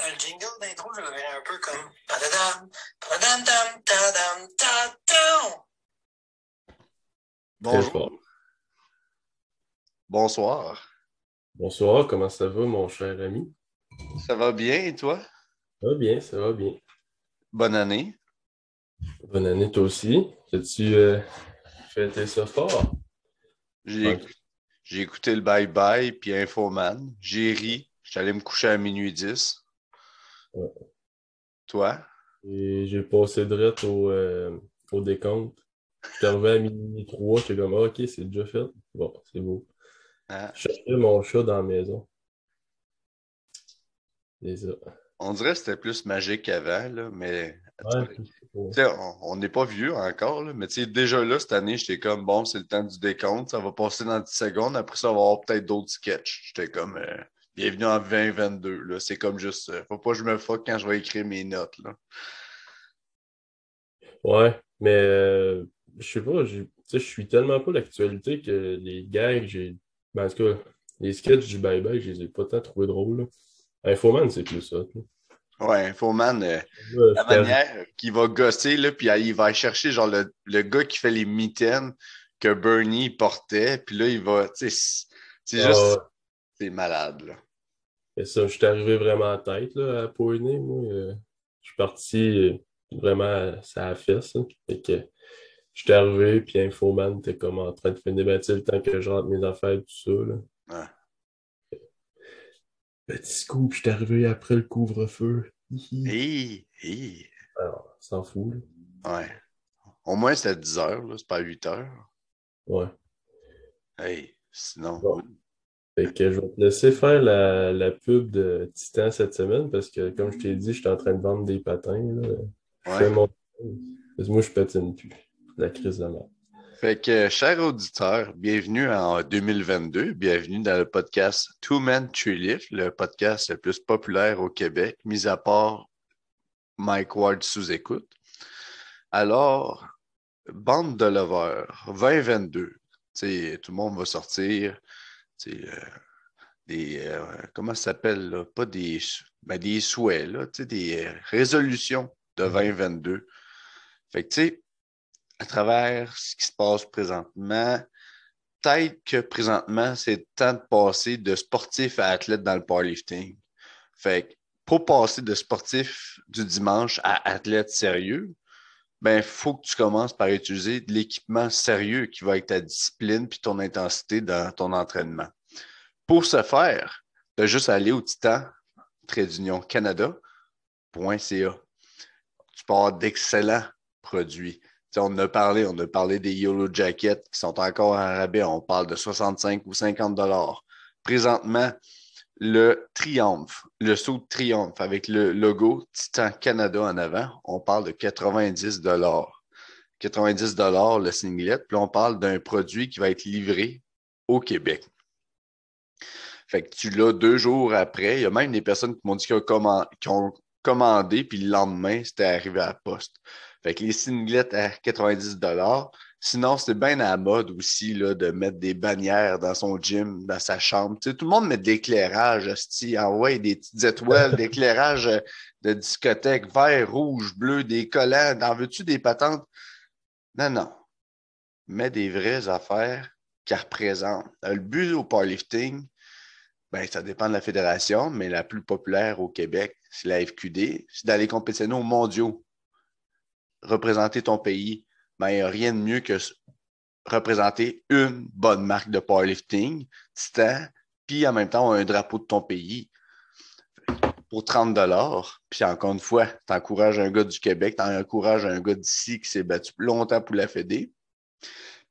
Euh, le jingle d'intro, je le verrais un peu comme. Padadam, padadam, tadam, tadam. Très Bonjour. Bonsoir. Bonsoir, comment ça va, mon cher ami? Ça va bien et toi? Ça va bien, ça va bien. Bonne année. Bonne année, toi aussi. As-tu euh, fêté ça fort? J'ai écouté le Bye Bye puis Infoman. J'ai ri. J'étais allé me coucher à minuit 10. Ouais. Toi? Et j'ai passé direct au, euh, au décompte. J'étais arrivé à minuit 3, j'étais comme, Ah, ok, c'est déjà fait. Bon, c'est beau. Hein? Je cherchais mon chat dans la maison. C'est ça. On dirait que c'était plus magique qu'avant, là, mais Ouais, tu sais, on- n'est pas vieux encore, là, mais tu sais, déjà là, cette année, j'étais comme, bon, c'est le temps du décompte, ça va passer dans 10 secondes, après ça, on va avoir peut-être d'autres sketchs. J'étais comme, euh, bienvenue en 2022, là, c'est comme juste, euh, faut pas que je me fuck quand je vais écrire mes notes, là. Ouais, mais euh, je sais pas, je suis tellement pas l'actualité que les gags, j'ai. Ben, en tout cas, les sketchs du bye-bye, je les ai pas tant trouvés drôles. là. Infoman, c'est plus ça. là. Ouais, Infoman, euh, la manière qu'il va gosser, là, puis il va aller chercher genre le, le gars qui fait les mitaines que Bernie portait, puis là, il va, c'est- c'est Ah, juste, c'est malade, là. Et ça, je suis arrivé vraiment en tête là, à Poigné, moi. euh, je suis parti euh, vraiment à sa fesse. là. Fait que j'étais arrivé, puis Infoman était comme en train de finir ben, tu sais, le temps que je rentre mes affaires, tout ça. Là. Ouais. Petit scoop, j'étais arrivé après le couvre-feu. Hi, hi. Alors, s'en fout, là. Ouais. Au moins, c'est à 10 heures, là, c'est pas à 8 heures. Ouais. Hey, sinon, Bon. Fait que je vais te laisser faire la, la pub de Titan cette semaine parce que, comme je t'ai dit, je suis en train de vendre des patins. Là. Je fais mon... Parce que moi, je patine plus. La crise de mort. Fait que, chers auditeurs, bienvenue en 2022. Bienvenue dans le podcast Two Men, Lift, le podcast le plus populaire au Québec, mis à part Mike Ward sous écoute. Alors, bande de lovers, 2022. Tu sais, tout le monde va sortir. Euh, des, euh, comment ça s'appelle, là? Pas des, ben, des souhaits, là, des euh, résolutions de 2022. Fait que, tu sais, à travers ce qui se passe présentement, peut-être que présentement, c'est le temps de passer de sportif à athlète dans le powerlifting. Fait que pour passer de sportif du dimanche à athlète sérieux, ben, il faut que tu commences par utiliser de l'équipement sérieux qui va être ta discipline puis ton intensité dans ton entraînement. Pour ce faire, tu as juste à aller au Titan, trait d'union Canada.ca. Tu peux avoir d'excellents produits. On a parlé, on a parlé des Yellow Jackets qui sont encore en rabais. On parle de 65 ou 50 dollars. Présentement, le Triomphe, le saut de Triomphe avec le logo Titan Canada en avant, on parle de 90 dollars. 90 dollars le singlet, puis on parle d'un produit qui va être livré au Québec. Fait que tu l'as deux jours après. Il y a même des personnes qui m'ont dit qu'ils ont commandé, puis le lendemain, c'était arrivé à la poste. Fait que les singlets à 90 Sinon, c'est bien à la mode aussi là, de mettre des bannières dans son gym, dans sa chambre. Tu sais, tout le monde met de l'éclairage, hostie. envoie des petites étoiles, d'éclairage de discothèque, vert, rouge, bleu, des collants. T'en veux-tu des patentes? Non, non. Mets des vraies affaires qui représentent. Le but au powerlifting, ben, ça dépend de la fédération, mais la plus populaire au Québec, c'est la FQD. C'est d'aller compétitionner aux mondiaux. Représenter ton pays. Ben, il n'y a rien de mieux que représenter une bonne marque de powerlifting, titan, puis en même temps un drapeau de ton pays pour 30 Puis encore une fois, tu encourages un gars du Québec, tu encourages un gars d'ici qui s'est battu longtemps pour la Fédé.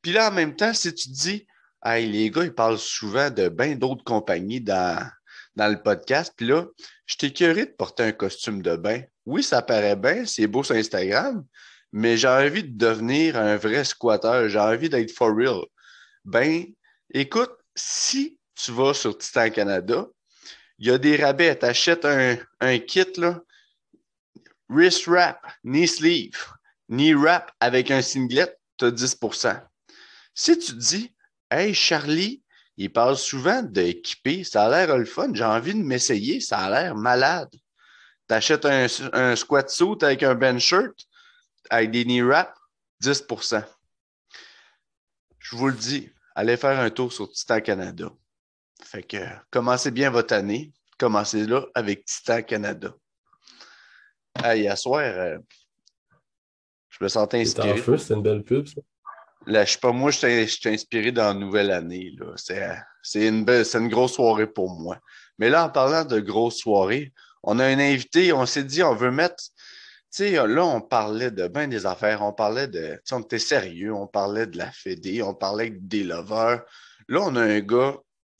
Puis là, en même temps, si tu te dis, hey, les gars, ils parlent souvent de bien d'autres compagnies dans, dans le podcast, puis là, je t'ai curé de porter un costume de bain. Oui, ça paraît bien, c'est beau sur Instagram, mais j'ai envie de devenir un vrai squatteur, j'ai envie d'être for real. Ben, écoute, si tu vas sur Titan Canada, il y a des rabais. Tu achètes un, un kit, là, wrist wrap, knee sleeve, knee wrap avec un singlet, tu as 10% Si tu te dis, hey, Charlie, il parle souvent d'équiper, ça a l'air le fun, j'ai envie de m'essayer, ça a l'air malade. T'achètes un, un squat suit avec un bench shirt, avec des knee wraps, 10% Je vous le dis, allez faire un tour sur Titan Canada. Fait que commencez bien votre année. Commencez là avec Titan Canada. Hey, à soir, euh, je me sentais C'est en inspiré. feu, c'était une belle pub, ça. Là, je sais pas, moi, je suis- inspiré dans la nouvelle année. là. C'est c'est une, belle- c'est une grosse soirée pour moi. Mais là, en parlant de grosse soirée, on a un invité, on s'est dit, on veut mettre. Tu sais, là, on parlait de bien des affaires, on parlait de. Tu sais, on était sérieux, on parlait de la Fédé, on parlait des lovers. Là, on a un gars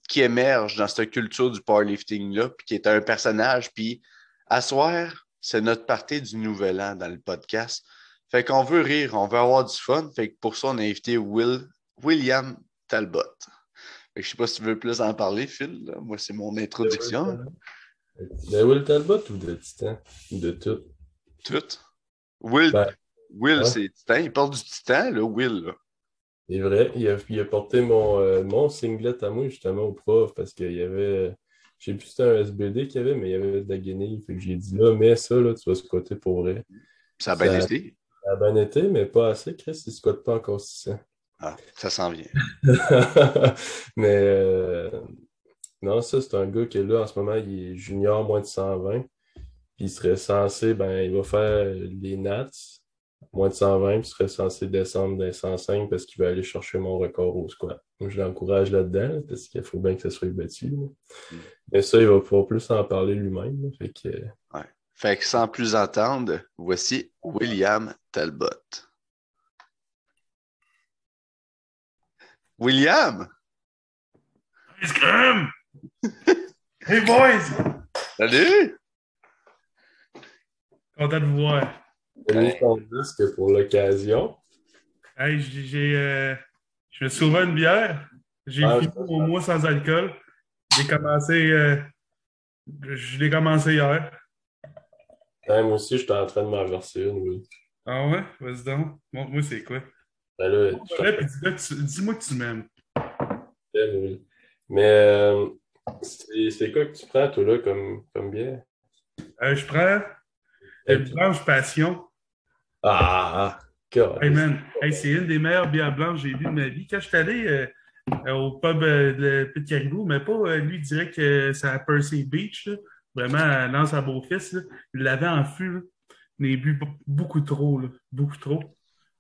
qui émerge dans cette culture du powerlifting-là, puis qui est un personnage. Puis, à soir, c'est notre partie du nouvel an dans le podcast. Fait qu'on veut rire, on veut avoir du fun. Fait que pour ça, on a invité Will, William Talbot. Fait que je sais pas si tu veux plus en parler, Phil. là. Moi, c'est mon introduction. De Will Talbot ou de Titan? Ou de tout? Tout. Will, Ben, Will c'est Titan. Il parle du Titan, là, Will. là. C'est vrai, il a, il a porté mon, euh, mon singlet à moi justement au prof parce qu'il y avait, je sais plus si c'était un SBD qu'il y avait, mais il y avait de la guenille. Fait que j'ai dit là, mets ça, là, tu vas squatter pour vrai. Ça a bien Ça- été. Ça a bien été, mais pas assez, Chris, il squatte pas encore 600. Ah, ça s'en vient. Mais euh, non, ça, c'est un gars qui est là en ce moment, il est junior moins de 120. Puis il serait censé, ben, il va faire les Nats, moins de 120, puis il serait censé descendre dans les 105 parce qu'il va aller chercher mon record au squat. Moi, je l'encourage là-dedans, parce qu'il faut bien que ça soit battu. Mm. Mais ça, il va pouvoir plus en parler lui-même. Fait que, Fait que sans plus attendre, voici William Talbot. William! Hey, Scrum! hey, boys! Salut! Content de vous voir. j'ai mis ton disque pour l'occasion. Hey, j'ai, j'ai, euh, je me suis ouvert une bière. J'ai Ouais, fini mon mois sans alcool. J'ai commencé, euh, je l'ai commencé hier. Ouais, moi aussi, j'étais en train de m'en verser une. oui. Ah ouais? Vas-y donc. Montre-moi c'est quoi. Ben là, Ouais, puis dis-moi que tu m'aimes. oui. Mais euh, c'est c'est quoi que tu prends, toi, là, comme, comme bière? Euh, je prends une blanche passion. Ah, God. Hey man, hey, c'est une des meilleures bières blanches que j'ai vues de ma vie. Quand je suis allé euh, euh, au pub euh, de Petit Caribou, mais pas euh, lui direct que c'est à Percy Beach, là. vraiment à Lance à Beau-Fils, là. il l'avait en fût. a bu be- beaucoup trop, là. beaucoup trop.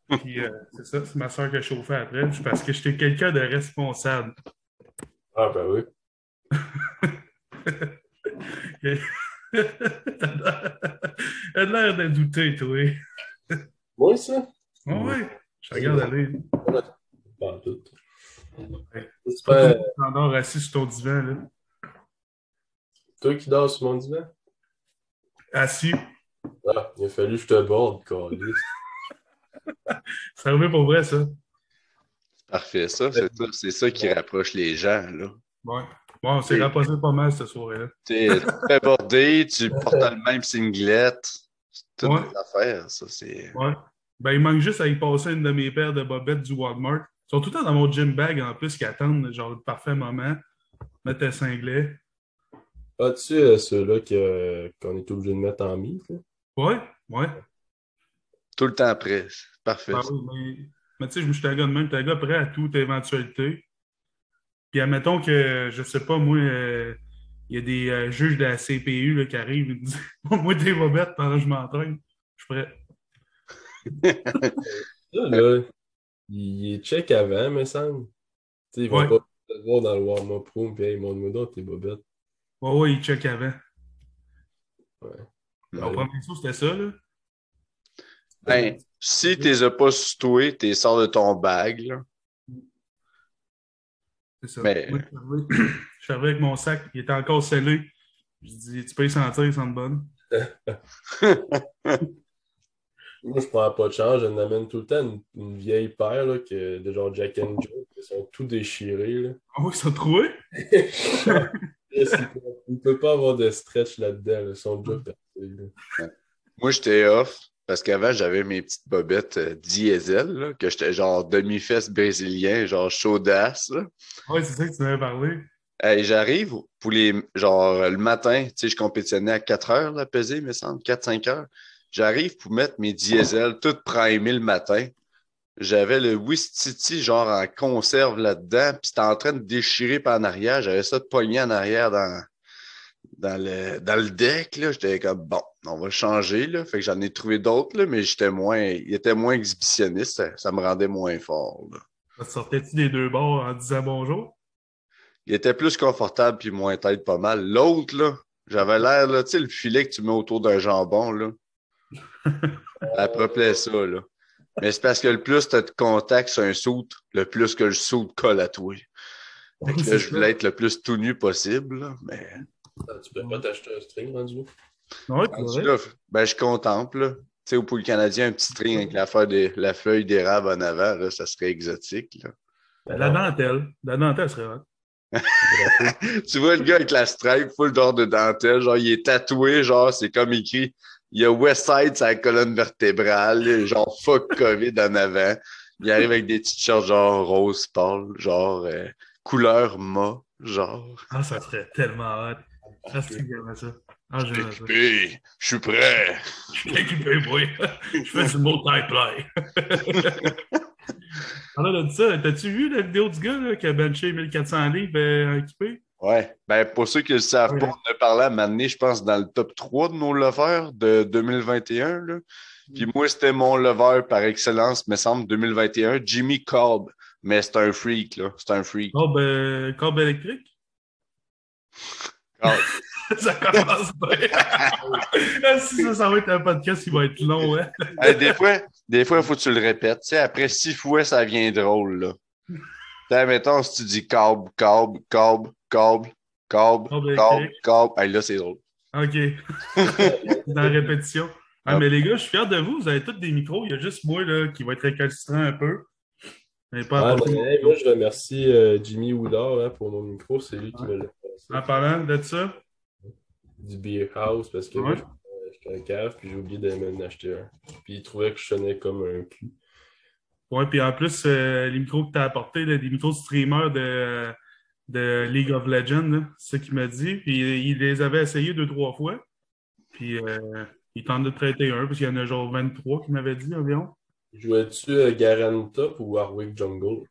Puis c'est ça, c'est ma soeur qui a chauffé après, parce que j'étais quelqu'un de responsable. Ah, ben oui. Elle a l'air de douter, toi. Moi, ça? Ah ouais, je regarde aller. Pas en tout. Ouais. C'est Pas qui t'endors assis sur ton divan, là. toi qui dors sur mon divan? Assis. Ah, il a fallu que je te borde, câlisse. Ça arrive pour vrai, ça. Parfait, ça, c'est ça, c'est ça qui rapproche les gens, là. Ouais. Bon, on s'est rapproché pas mal cette soirée-là. Tu sais, tu te fais border, tu portes le même singlet, c'est toutes Ouais. des affaires, ça, c'est... Ouais. Ben, il manque juste à y passer une de mes paires de bobettes du Walmart. Ils sont tout le temps dans mon gym bag en plus qui attendent genre le parfait moment. Mettre un cinglet. As-tu euh, ceux-là que- qu'on est obligé de mettre en mise? là? Ouais, ouais. Tout le temps prêt. Parfait. Ben oui, mais, mais tu sais, je me suis un gars de même, t'es un gars prêt à toute éventualité. Puis admettons que, je sais pas, moi, euh, il y a des euh, juges de la CPU là, qui arrivent et me disent Moi, des bobettes pendant que je m'entraîne. Je suis prêt. Ça, là, il est check avant, me semble. Tu sais, vont Ouais. pas te voir dans le warm-up room, puis hey, montre-moi donc tes bobettes. Ouais, ouais, il check avant. Ouais. Au premier saut, c'était ça, là. Ben, si tu les as pas tu les sors de ton bag, là. C'est ça. Mais- Moi, je suis arrivé- je suis arrivé avec mon sac, il était encore scellé. Je dis, tu peux y sentir, ils sentent bonnes. Moi, je prends pas de change, je n'amène tout le temps une, une vieille paire là, que, de genre Jack and Joe, qui sont tout déchirés. Là. Ah oui, ils sont troués? il ne peut pas avoir de stretch là-dedans, là. ils sont déjà là. Moi, j'étais off parce qu'avant, j'avais mes petites bobettes euh, diesel, là, que j'étais genre demi-fesse brésilien, genre chaudasse. Oui, c'est ça que tu m'avais parlé. Hey, j'arrive pour les. Genre, le matin, tu sais, je compétitionnais à 4 heures, la pesée, il me semble, 4-5 heures. J'arrive pour mettre mes diesels, tout primé le matin. J'avais le Wistiti, genre en conserve là-dedans, puis c'était en train de déchirer par en arrière. J'avais ça de poignet en arrière dans, dans, le, dans le deck. J'étais comme, bon, on va changer. Là. Fait que j'en ai trouvé d'autres, mais j'étais moins, il était moins exhibitionniste. Ça, ça me rendait moins fort. là. Sortais-tu des deux bords en disant bonjour? Il était plus confortable puis moins tête pas mal. L'autre, là, j'avais l'air, tu sais, le filet que tu mets autour d'un jambon, là. Ça appelait ça, là. Mais c'est parce que le plus tu as de contact sur un soute, le plus que le soute colle à toi. Fait que là, je voulais être le plus tout nu possible, là, mais Tu peux pas t'acheter un string rendu là? Ouais, ben, je contemple. là. Tu sais, au pool canadien, un petit string avec l'affaire de la feuille d'érable en avant, là, ça serait exotique. Là. La dentelle. La dentelle serait hot. tu vois le gars avec la stripe full d'or de dentelle, genre il est tatoué, genre c'est comme écrit il y a Westside sur la colonne vertébrale, genre fuck COVID en avant. Il arrive avec des petites shirts genre rose pâle, genre euh, couleur mât, genre. Ah, ça serait tellement hot. Ah, c'est ça. Ah, ça. Équipé, je suis prêt. Je suis moi. Je fais du multiplay. Alors, de ça, t'as-tu vu la vidéo du gars là, qui a benché 1400 livres euh, équipé? Ouais. Ben, pour ceux qui ne le savent pas, on a parlé à donné, je pense, dans le top 3 de nos leveurs de 2021. Là. Puis moi, c'était mon lever par excellence, me semble, 2021, Jimmy Cobb. Mais c'est un freak, là. C'est un freak. Oh, ben, câble électrique? Ah, ça commence bien. Ah, si ça, ça va être un podcast qui va être long, hein? hey, des fois, des fois, il faut que tu le répètes. Tu sais, après six fois, ça vient drôle, là. Tu sais, mettons, si tu dis Cobb, Cobb, Câble Cobb, électrique. Cobb, hey, là, c'est drôle. OK. Dans la répétition. Ah, mais les gars, je suis fier de vous. Vous avez tous des micros. Il y a juste moi là, qui va être récalcitrant un peu. Mais pas Ah, moi, je remercie euh, Jimmy Woodard hein, pour mon micro. C'est lui qui me l'a En parlant de ça, Du Beer House parce que Ouais. j'étais un cave puis j'ai oublié d'aller m'en acheter un. Puis il trouvait que je sonnais comme un cul. ouais, puis en plus, euh, les micros que tu as apportés, des micros de streamer de, de League of Legends, c'est ce qu'il m'a dit. Puis il les avait essayés deux, trois fois. Puis euh, il tente de traiter un, parce qu'il y en a genre 23 qui m'avait dit environ. Jouais-tu euh, Garen Top ou Warwick Jungle?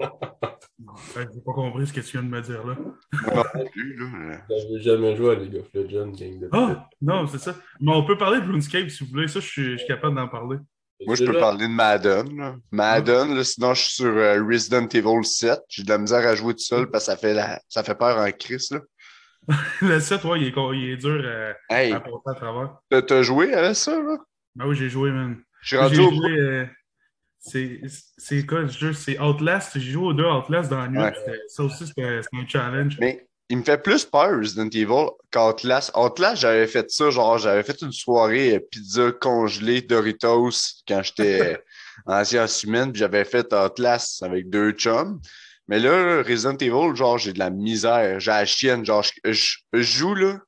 J'ai pas compris ce que tu viens de me dire là. Là. J'avais jamais joué à League of Legends, gang de Ah, non, c'est ça. Mais on peut parler de RuneScape si vous voulez. Ça, je suis, je suis capable d'en parler. Moi, je peux parler de Madden. là. Madden, là, sinon, je suis sur euh, Resident Evil 7. J'ai de la misère à jouer tout seul parce que ça fait, la... ça fait peur en crise. Là. Le 7, ouais, il est, con- il est dur euh, Hey, à passer à travers. t'as- joué à ça? Là? Ben oui, j'ai joué, man. Je suis J'ai rendu au joué. euh, c'est quoi le jeu? C'est Outlast? J'ai joué aux deux Outlast dans la nuit. Ouais. Ça aussi, c'était un challenge. Mais il me fait plus peur, Resident Evil, qu'Outlast. Outlast, j'avais fait ça, genre, j'avais fait une soirée euh, pizza congelée Doritos quand j'étais en sciences humaines, puis j'avais fait Outlast avec deux chums. Mais là, Resident Evil, genre, j'ai de la misère. J'ai la chienne, genre, je, je- je joue, là,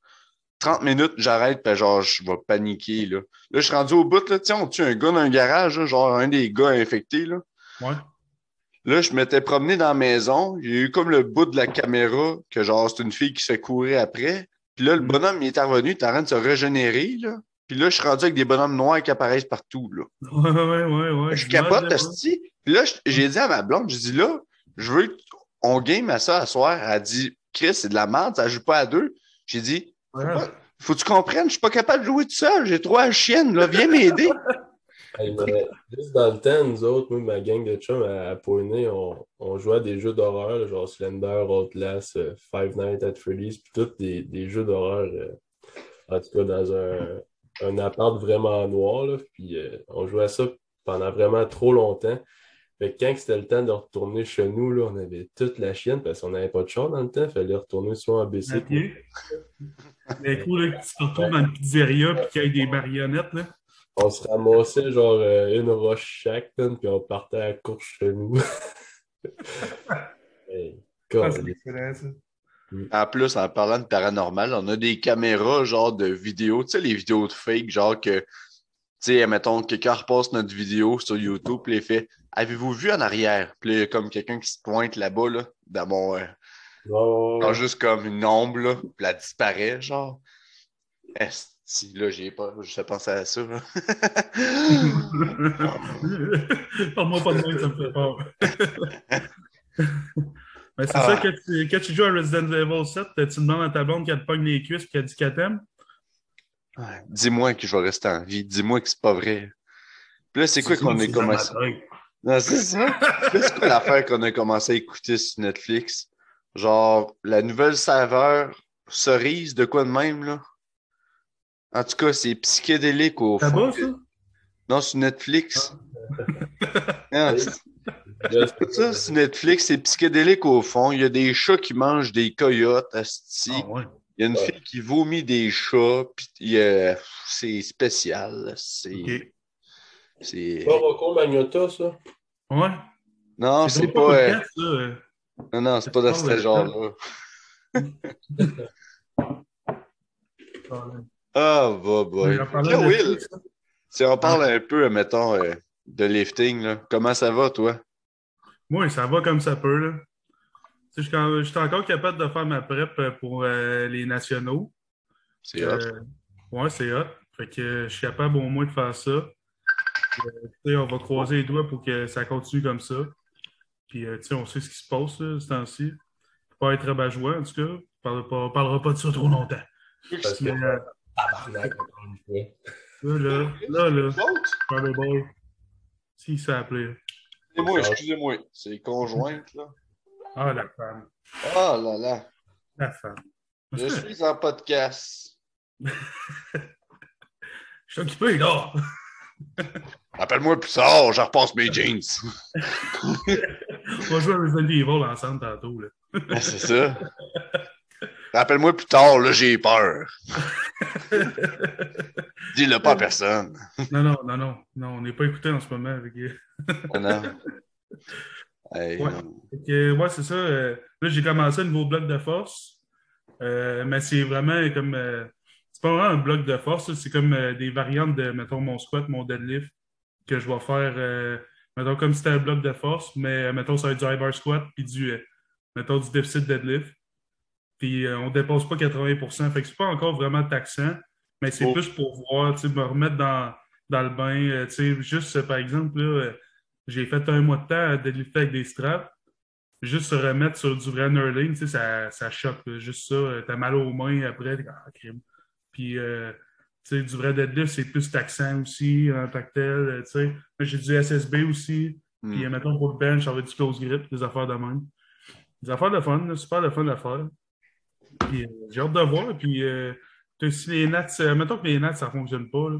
30 minutes, j'arrête, puis genre, je vais paniquer, là. Là, je suis rendu au bout, là, tu sais, on tue un gars dans un garage, là, genre, un des gars infectés, là. Ouais. Là, je m'étais promené dans la maison. Il y a eu comme le bout de la caméra que genre, c'est une fille qui se fait courir après. Puis là, le Mm. bonhomme, il est revenu, il est en train de se régénérer, là. Puis là, je suis rendu avec des bonhommes noirs qui apparaissent partout, là. Ouais, ouais, ouais. ouais. je capote. Puis là, j'ai dit à ma blonde, j'ai dit là, je veux on game à ça à soir. Elle a dit, Chris, c'est de la merde, ça joue pas à deux. J'ai dit, faut que tu comprennes, je suis pas capable de jouer tout seul, j'ai trois chiennes, là, viens m'aider. hey, mais juste dans le temps, nous autres, moi, ma gang de chums à, à on, on jouait à des jeux d'horreur, genre Slender, Outlast, euh, Five Nights at Freddy's, puis tous des, des jeux d'horreur, euh, en tout cas dans un, un appart vraiment noir, là, puis euh, on jouait à ça pendant vraiment trop longtemps. Fait que quand c'était le temps de retourner chez nous, là, on avait toute la chienne parce qu'on n'avait pas de char dans le temps, il fallait retourner soit en BC. À pied. Mais cool, là, que tu te retrouves dans une pizzeria puis qu'il y ait des marionnettes, là. On se ramassait genre euh, une roche chaque, puis on partait à la course chez nous. Hey, Ah, c'est God. excellent, ça. En plus, en parlant de paranormal, on a des caméras genre de vidéo, tu sais, les vidéos de fake, genre que, sais, mettons, quelqu'un repasse notre vidéo sur YouTube, puis il fait Avez-vous vu en arrière? Puis là, comme quelqu'un qui se pointe là-bas, là, dans mon, euh, ouais. juste comme une ombre, là, puis elle disparaît, genre. Esti, là, j'ai pas, je pensé à ça, là. Parle-moi pas de moi, ça me fait peur. Mais c'est Ah. ça, que tu, quand tu joues à Resident Evil 7, tu demandes à ta blonde qu'elle te pogne les cuisses et qu'elle dit qu'elle t'aime? Dis-moi que je vais rester en vie. Dis-moi que c'est pas vrai. Puis là, c'est quoi qu'on a commencé? Non, c'est ça. C'est quoi l'affaire qu'on a commencé à écouter sur Netflix? Genre, la nouvelle saveur cerise, de quoi de même, là? En tout cas, c'est psychédélique au Ça fond. va, ça? Non, sur Netflix. Non, c'est ça, sur Netflix, c'est psychédélique au fond. Il y a des chats qui mangent des coyotes, asti. Ah, ouais. Il y a une Ouais. fille qui vomit des chats, puis il y a- c'est spécial. C'est. Ok. c'est- Pas Rocco Magnotta, ça? Ouais. Non, c'est donc pas. euh, podcast, euh. Non, non, c'est pas de pas ce genre-là. Ah, bah, bah. Là, de Will, ça. si on parle un peu, mettons, euh, de lifting, là, comment ça va, toi? Moi, ça va comme ça peut, là. Je suis encore capable de faire ma prep euh, pour euh, les nationaux. C'est hot. Euh, ouais, c'est hot. Fait que je suis capable au moins de faire ça. On va croiser les doigts pour que ça continue comme ça. Puis, euh, tu sais, on sait ce qui se passe là, ce temps-ci. Faut Pas être rabat-joie, en tout cas. On parlera pas, on parlera pas de ça trop longtemps. Parce que euh, tabarnak, là, là, là, là. Si, ça appelé. Excusez-moi, excusez-moi. C'est conjointe, là. Ah, la femme. Ah là là. La femme. Je suis en podcast. Je suis occupé, là. Appelle-moi plus tard, je repasse mes jeans. On va jouer à Resident Evil ensemble tantôt, là. Ah, c'est ça. Rappelle-moi plus tard, là, j'ai peur. Dis-le pas à personne. non, non, non, non. Non, on n'est pas écouté en ce moment avec. Ah, non. Hey, Ouais. c'est ça. euh, là, j'ai commencé un nouveau bloc de force. Euh, mais c'est vraiment comme. euh, c'est pas vraiment un bloc de force, c'est comme des variantes de, mettons, mon squat, mon deadlift, que je vais faire, mettons, comme si c'était un bloc de force, mais mettons, ça va être du high bar squat, puis du, mettons, du déficit deadlift. Puis on dépasse pas 80% Fait que c'est pas encore vraiment taxant, mais c'est Oh. plus pour voir, tu sais, me remettre dans, dans le bain. tu sais, juste, par exemple, là, j'ai fait un mois de temps à deadlifter avec des straps. Juste se remettre sur du vrai knurling, tu sais, ça, ça choque. là. Juste ça, euh, t'as mal aux mains après, ah, crime. Puis, euh, tu sais, du vrai deadlift, c'est plus taxant aussi en tant que tel, euh, tu sais. Moi, J'ai du SSB aussi. Puis, Hmm. euh, mettons, pour le bench, être du close grip, des affaires de même. Des affaires de fun, là, super de fun à faire. Puis, euh, j'ai hâte de voir. Puis, euh, tu sais, si les nats, mettons que les nats, ça fonctionne pas, là.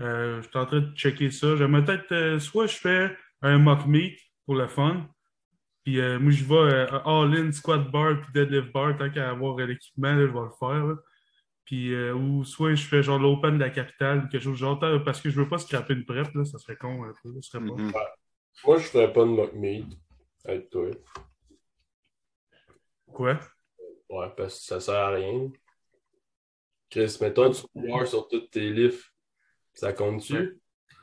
Euh, je suis en train de checker ça. J'aimerais peut-être, euh, soit je fais un mock meet pour le fun. Puis euh, moi, je vais euh, all-in, squat bar, puis deadlift bar, tant qu'à avoir l'équipement, je vais le faire. là. Puis, euh, ou soit je fais genre l'open de la capitale, quelque chose de genre, parce que je veux pas scraper une prep, là, ça serait con un peu, ça serait pas. Mhm. Moi, je ferais pas de mock meat avec toi. Quoi? Ouais, parce que ça sert à rien. Chris, mettons, tu pleures sur toutes tes lifts. Ça compte-tu? Ouais.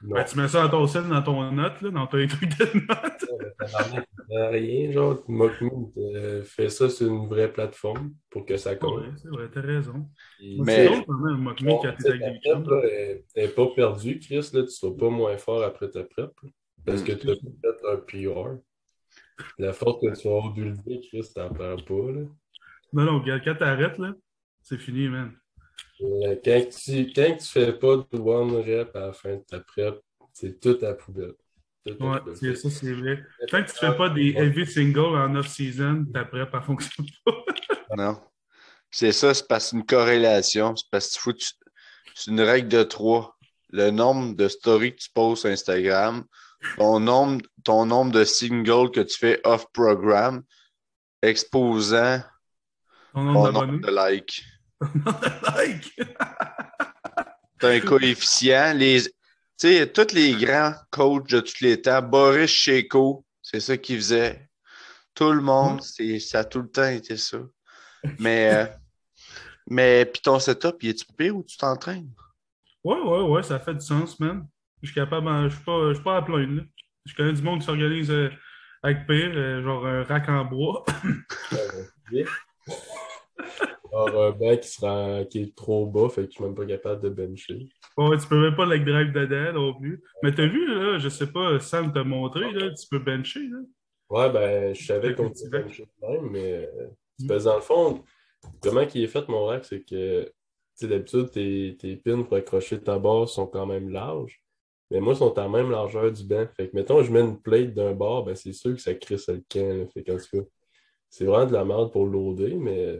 Non. Ben, tu mets ça dans ton sel, dans ton note, là, dans ton truc de notes. Ça à rien, genre, mock meat. euh, fais ça sur une vraie plateforme pour que ça compte. Ouais, c'est vrai, t'as raison. Mais- C'est drôle quand même, quand tu t'es avec ta des prep, chums. là, elle n'est pas perdue, Chris. Là, tu ne seras pas moins fort après ta prep. là, parce Mm. que tu as fait un PR. La force que tu dû lever, Chris, t'en perds pas. Là. Non, non, regarde, quand t'arrêtes, là, c'est fini, man. Euh, Quand tu, quand tu fais pas de one rep à la fin de ta prep, c'est tout à poubelle. Tout à Ouais, poubelle. c'est ça, c'est vrai. Tant que tu fais pas des heavy singles en off-season, ta prep, elle fonctionne pas. Non. C'est ça, c'est parce que une corrélation. C'est parce qu'il faut que tu- C'est une règle de trois. Le nombre de stories que tu poses sur Instagram, ton nombre, ton nombre de singles que tu fais off-programme, exposant Ton ton nombre de likes. Like! T'as un coefficient. Les, tu sais, tous les grands coachs de tous les temps, Boris Sheko, c'est ça qu'il faisait. Tout le monde, c'est, ça a tout le temps été ça. Mais, euh, mais puis ton setup, il est-tu pire ou tu t'entraînes? Ouais, ouais, ouais, ça fait du sens, man. Je suis capable, en- je suis pas, je suis pas à plaindre, là. Je connais du monde qui s'organise euh, avec pire, euh, genre un rack en bois. Un banc qui, sera, qui est trop bas, fait que je suis même pas capable de bencher. Ouais, tu peux même pas le drive dedans non plus. Mais t'as vu, là, je sais pas, Sam t'a montré, là, tu peux bencher, là. Ouais, ben, je savais qu'on pouvait bencher même, mais euh, parce que dans le fond, comment il est fait mon rack, c'est que, tu d'habitude, tes, tes pins pour accrocher ta barre sont quand même larges. Mais moi, ils sont à la même largeur du banc. Fait que, mettons, je mets une plate d'un bord, ben, c'est sûr que ça crisse le camp. là. Fait qu'en tout cas, c'est vraiment de la merde pour loader, mais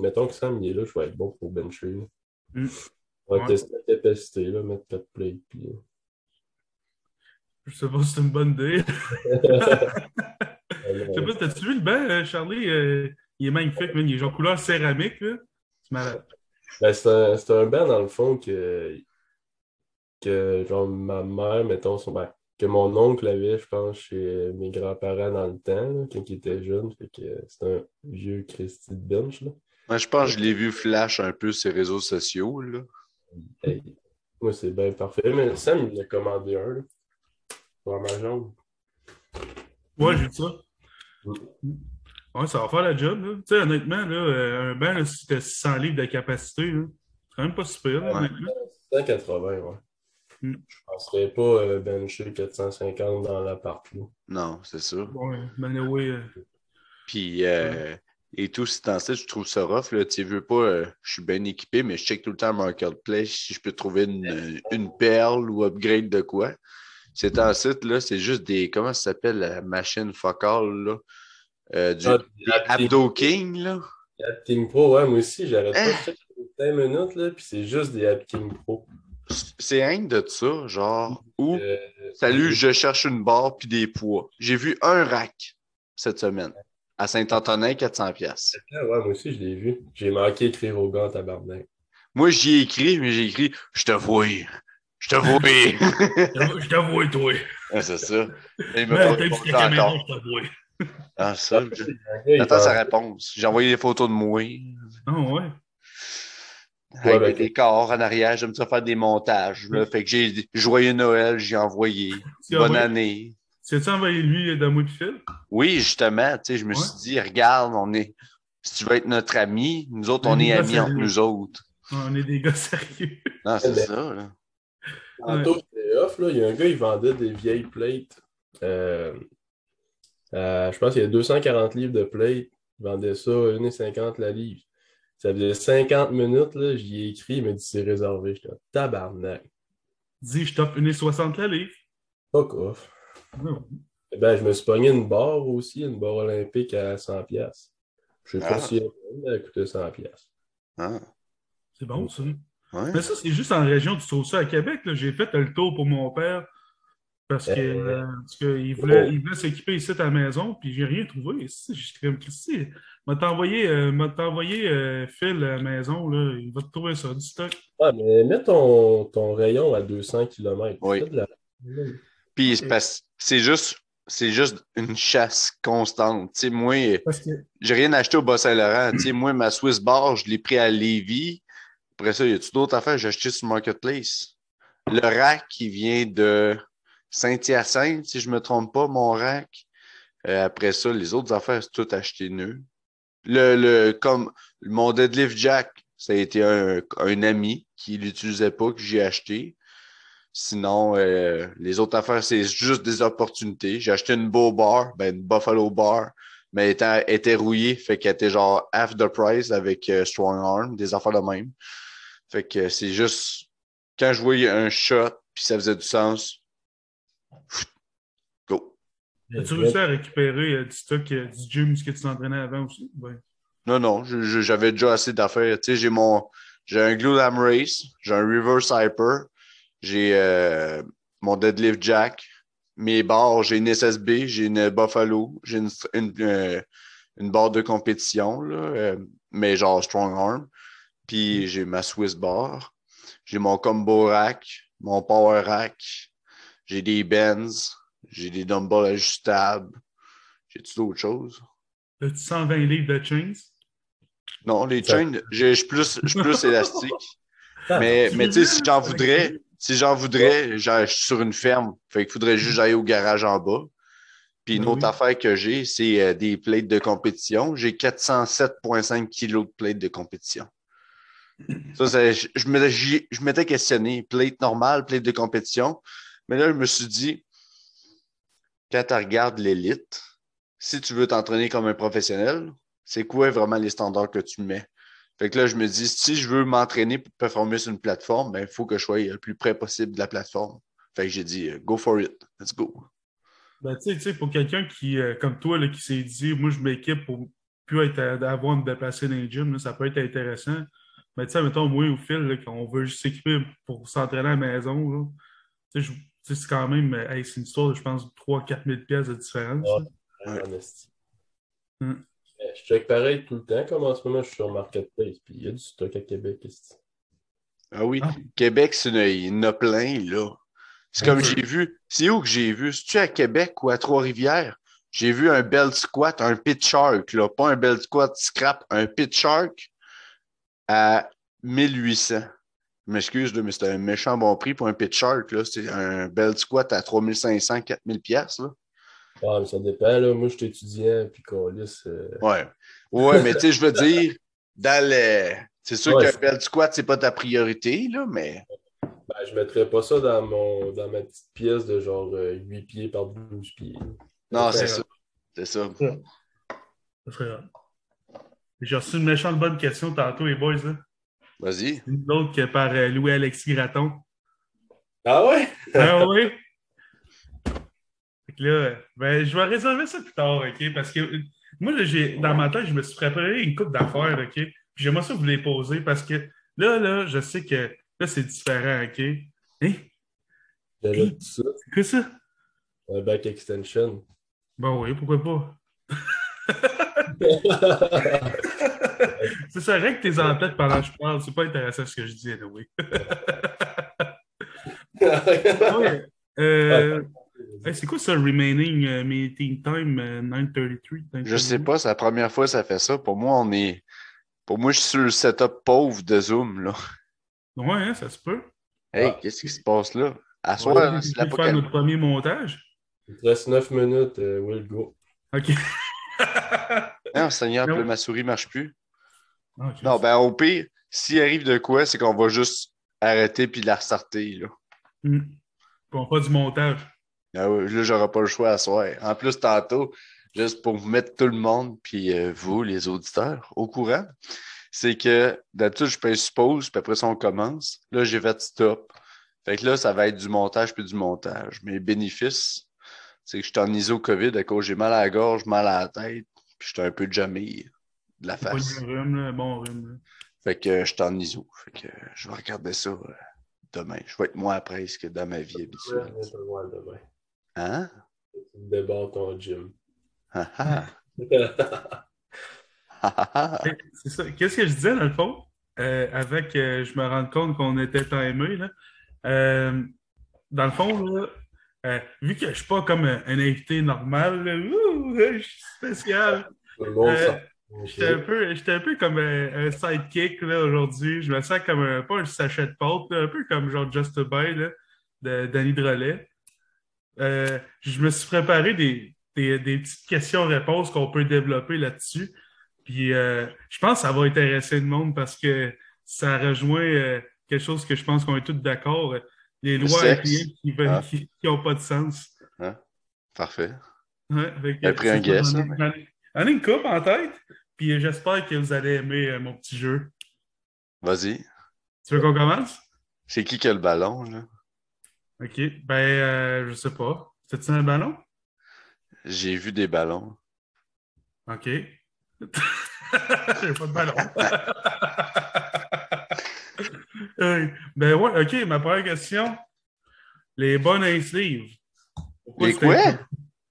mettons que Sam il est là, je vais être bon pour bencher. là. Mm. On va Ouais. tester la capacité, là, mettre 4 plates. Puis... euh, Je sais pas si c'est une bonne idée. Je sais pas, t'as-tu vu le banc, euh, Charlie? Euh, il est magnifique, man. Il est genre couleur céramique, là. C'est malade. Ben, c'est un, un banc, dans le fond, que, que genre, ma mère, mettons, son, ben, que mon oncle avait, je pense, chez mes grands-parents dans le temps, là, quand il était jeune. Fait que c'est un vieux Christy de bench, là. Moi, je pense que je l'ai vu flash un peu sur les réseaux sociaux. Là. Hey, moi, c'est bien parfait. Mais Sam, il a commandé un, là. Pour ma jambe. Ouais, j'ai ça. Mm. Ouais, ça va faire la job, là. Tu sais, honnêtement, là, euh, un si t'as 600 livres de capacité, là, c'est quand même pas super, là, Ouais. honnêtement. 180, ouais. Mm. Je penserais pas euh, bencher 450 dans l'appart, là. Non, c'est ça. Ouais, mais anyway, euh, Puis, euh, et tout, c'est en ça, je trouve ça rough. Là. Tu veux pas, euh, je suis bien équipé, mais je check tout le temps Marketplace si je peux trouver une, une perle ou upgrade de quoi. C'est site, là, c'est juste des. Comment ça s'appelle la machine focale, là? Euh, du Ah, Abdo King, là? King Pro, ouais, moi aussi, j'arrête Hein? pas de chercher 5 minutes, là, puis c'est juste des King Pro. C'est rien de ça, genre, où, Euh, salut, je cherche une barre puis des poids. J'ai vu un rack cette semaine à Saint-Antonin, 400$. pièces. ah, ouais, moi aussi, je l'ai vu. J'ai manqué écrire au gars en tabarnak. Moi, j'y ai écrit, mais j'ai écrit Je te vois. Je te vois. je t'avoue, toi. Ah, c'est ça. Il Ouais, pas ta caméra, t'avoue. Ah, ça. J'attends sa réponse. J'ai envoyé des photos de moi. Ah ouais. Avec ben, des corps en arrière. J'aime ça faire des montages. là. Fait que j'ai Joyeux Noël, j'ai envoyé. Bonne envoyé- année. Tu as-tu envoyé lui dans moi de fil? Oui, justement, tu sais, je me Ouais. suis dit, regarde, on est. Si tu veux être notre ami, nous autres, on est amis entre nous autres. On est des gars sérieux. Non, c'est ça, là. Tantôt, c'était off, là. Il y a un gars, il vendait des vieilles plates. Euh, euh, je pense qu'il y a 240 livres de plates. Il vendait ça à 1,50 la livre. Ça faisait 50 minutes, là. J'y ai écrit, il m'a dit c'est réservé. J'étais tabarnak. Dis, je t'offre une 60 la livre. Fuck off. Eh Ben, je me suis pogné une barre aussi, une barre olympique à 100$. piastres. Je sais Ah. pas si elle coûté 100$. piastres. Ah, C'est bon, ça. ouais. Mais ça, c'est juste en région. Tu trouves ça à Québec. là. J'ai fait le tour pour mon père parce que Euh, euh, qu'il voulait, oh. il voulait s'équiper ici à la maison, puis j'ai rien trouvé. J'ai comme Christy, m'a t'envoyé euh, m'a t'envoyé, euh, Phil à la maison, là, il va te trouver ça, du stock. Ouais, mais mets ton, ton rayon à 200 km. Oui. Puis c'est parce- c'est juste, c'est juste une chasse constante. Tu sais, moi, que j'ai rien acheté au Bas-Saint-Laurent. Moi, ma Swiss Bar, je l'ai pris à Lévis. Après ça, y a-tu d'autres affaires? J'ai acheté sur Marketplace. Le rack qui vient de Saint-Hyacinthe, si je me trompe pas, mon rack. Euh, après ça, les autres affaires, c'est tout acheté neuf. Le, le, comme mon deadlift jack, ça a été un, un ami qui l'utilisait pas, que j'ai acheté. Sinon, euh, les autres affaires, c'est juste des opportunités. J'ai acheté une Beau Bar, ben une Buffalo Bar, mais elle était, elle était rouillée, fait qu'elle était genre half the price avec euh, Strong Arm, des affaires de même. Fait que c'est juste quand je voyais un shot puis ça faisait du sens. Go. as-tu réussi à récupérer euh, du stock du gym ce que tu t'entraînais avant aussi? Ouais. Non, non, j'avais déjà assez d'affaires. Tu sais, j'ai mon. J'ai un Glulam Race, j'ai un Reverse Hyper, j'ai euh, mon Deadlift Jack, mes barres, j'ai une SSB, j'ai une Buffalo, j'ai une, une, euh, une barre de compétition, là, euh, mais genre Strong Arm. Puis j'ai ma Swiss bar, j'ai mon Combo Rack, mon Power Rack, j'ai des Benz, j'ai des dumbbells ajustables. J'ai-tu d'autres choses? As-tu 120 livres de chains? Non, les chains, je je suis plus, plus élastique. Mais, tu mais tu sais, si j'en voudrais, si j'en voudrais, je suis sur une ferme. Fait qu'il faudrait juste j'aille au garage en bas. Puis une Ben autre affaire que j'ai, c'est euh, des plates de compétition. J'ai 407,5 kilos de plates de compétition. Ça, c'est- je, je m'étais questionné, plate normale, plate de compétition. Mais là, je me suis dit, quand tu regardes l'élite, si tu veux t'entraîner comme un professionnel, c'est quoi vraiment les standards que tu mets? Fait que là, je me dis, si je veux m'entraîner pour performer sur une plateforme, ben, il faut que je sois le plus près possible de la plateforme. Fait que j'ai dit, euh, go for it, let's go. Ben, tu sais, tu sais, pour quelqu'un qui, euh, comme toi, là, qui s'est dit, moi, je m'équipe pour plus être à, avoir à me déplacer dans les gyms, là, ça peut être intéressant. Mais tu sais, mettons, moi ou Phil, là, qu'on veut juste s'équiper pour s'entraîner à la maison, tu sais, c'est quand même, euh, hey, c'est une histoire de, je pense, 3-4 000 pièces de différence. Ouais. Euh, Je check pareil tout le temps, comme en ce moment, je suis sur Marketplace, puis il y a du stock à Québec. esti. Ah oui, Ah. Québec, c'est une- il y en a plein, là. C'est comme peu. j'ai vu. C'est où que j'ai vu? C'est-tu à Québec ou à Trois-Rivières? J'ai vu un belt squat, un pit shark, là. Pas un belt squat scrap, un pit shark à 1800. Je m'excuse, là, mais c'était un méchant bon prix pour un pit shark, là. C'est un belt squat à 3500, 4000 pièces là. Ah, mais ça dépend, là. Moi, je suis étudiant, puis qu'on lisse. euh, Ouais. Ouais, mais tu sais, je veux dire, dans le... C'est sûr Ouais, qu'un belt squat, c'est pas ta priorité, là, mais... ben, je mettrais pas ça dans, mon, dans ma petite pièce de genre euh, 8 pieds par 12 pieds. Non, Ouais, c'est ça. C'est ça. Ça serait rare. J'ai reçu une méchante bonne question tantôt, les boys. Là. Vas-y. Une autre que par euh, Louis-Alexis Graton. Ah ouais? Ah oui? Là, ben, je vais réserver ça plus tard, OK? Parce que moi, là, j'ai, dans ma tête, je me suis préparé une coupe d'affaires, OK? Puis j'aimerais ça vous les poser parce que là, là, je sais que là, c'est différent, OK? Hein? J'avais tout ça. C'est quoi ça? Un back extension. Bon, oui, pourquoi pas? C'est ça, que tes en tête pendant que je parle, c'est pas intéressant ce que je dis, oui. Ouais. Euh, hey, c'est quoi ça, remaining euh, meeting time euh, 933? Je sais pas, c'est la première fois que ça fait ça. Pour moi, on est. Pour moi, je suis sur le setup pauvre de Zoom, là. Ouais, hein, ça se peut. Hey, Ah. qu'est-ce qui se passe là? À On soir, va là, c'est faire notre premier montage. Il te reste 9 minutes, euh, Will go. OK. Non, Seigneur, Non. ma souris marche plus. Ok. Non, ben au pire, s'il arrive de quoi, c'est qu'on va juste arrêter puis la restarter, là. Hmm. Puis on fait du montage. Ah ouais, là, j'aurai pas le choix à soir. En plus, tantôt, juste pour mettre tout le monde, puis euh, vous, les auditeurs, au courant, c'est que d'habitude, je peux suppose, puis après ça, on commence. Là, j'ai fait stop. Fait que là, ça va être du montage puis du montage. Mais le bénéfice, c'est que je suis en iso COVID à cause j'ai mal à la gorge, mal à la tête, puis je suis un peu jamais de la Pas face. du rhume, là, bon rhume. là. Fait que euh, je suis en iso. Fait que euh, je vais regarder ça euh, demain. Je vais être moins presque dans ma vie habituelle. Hein? Tu ton gym. Ah ah. Ah ah ah. Hey, C'est ça. Qu'est-ce que je disais, dans le fond? Euh, avec, euh, je me rends compte qu'on était timé, là. Euh, dans le fond, là, euh, vu que je suis pas comme un, un invité normal, là, ouh, je suis spécial. Euh, J'étais un peu, j'étais un peu comme un, un sidekick là, aujourd'hui. Je me sens comme un, pas un sachet de pâte, là, un peu comme genre Just a Buy là, de Danny Drolet. Euh, je me suis préparé des, des, des petites questions-réponses qu'on peut développer là-dessus. Puis euh, je pense que ça va intéresser le monde parce que ça rejoint euh, quelque chose que je pense qu'on est tous d'accord. Les Le lois qui n'ont Ah. qui, qui ont pas de sens. Parfait. Ouais, pris un guess, j'en là, j'en ai- une coupe en tête, puis j'espère que vous allez aimer mon petit jeu. Vas-y. Tu veux qu'on commence? C'est qui qui a le ballon, là? OK. Ben, euh, je sais pas. C'est-tu un ballon? J'ai vu des ballons. OK. J'ai pas de ballon. Euh, ben ouais, OK, ma première question. Les bonnes sleeves. Pourquoi Les quoi?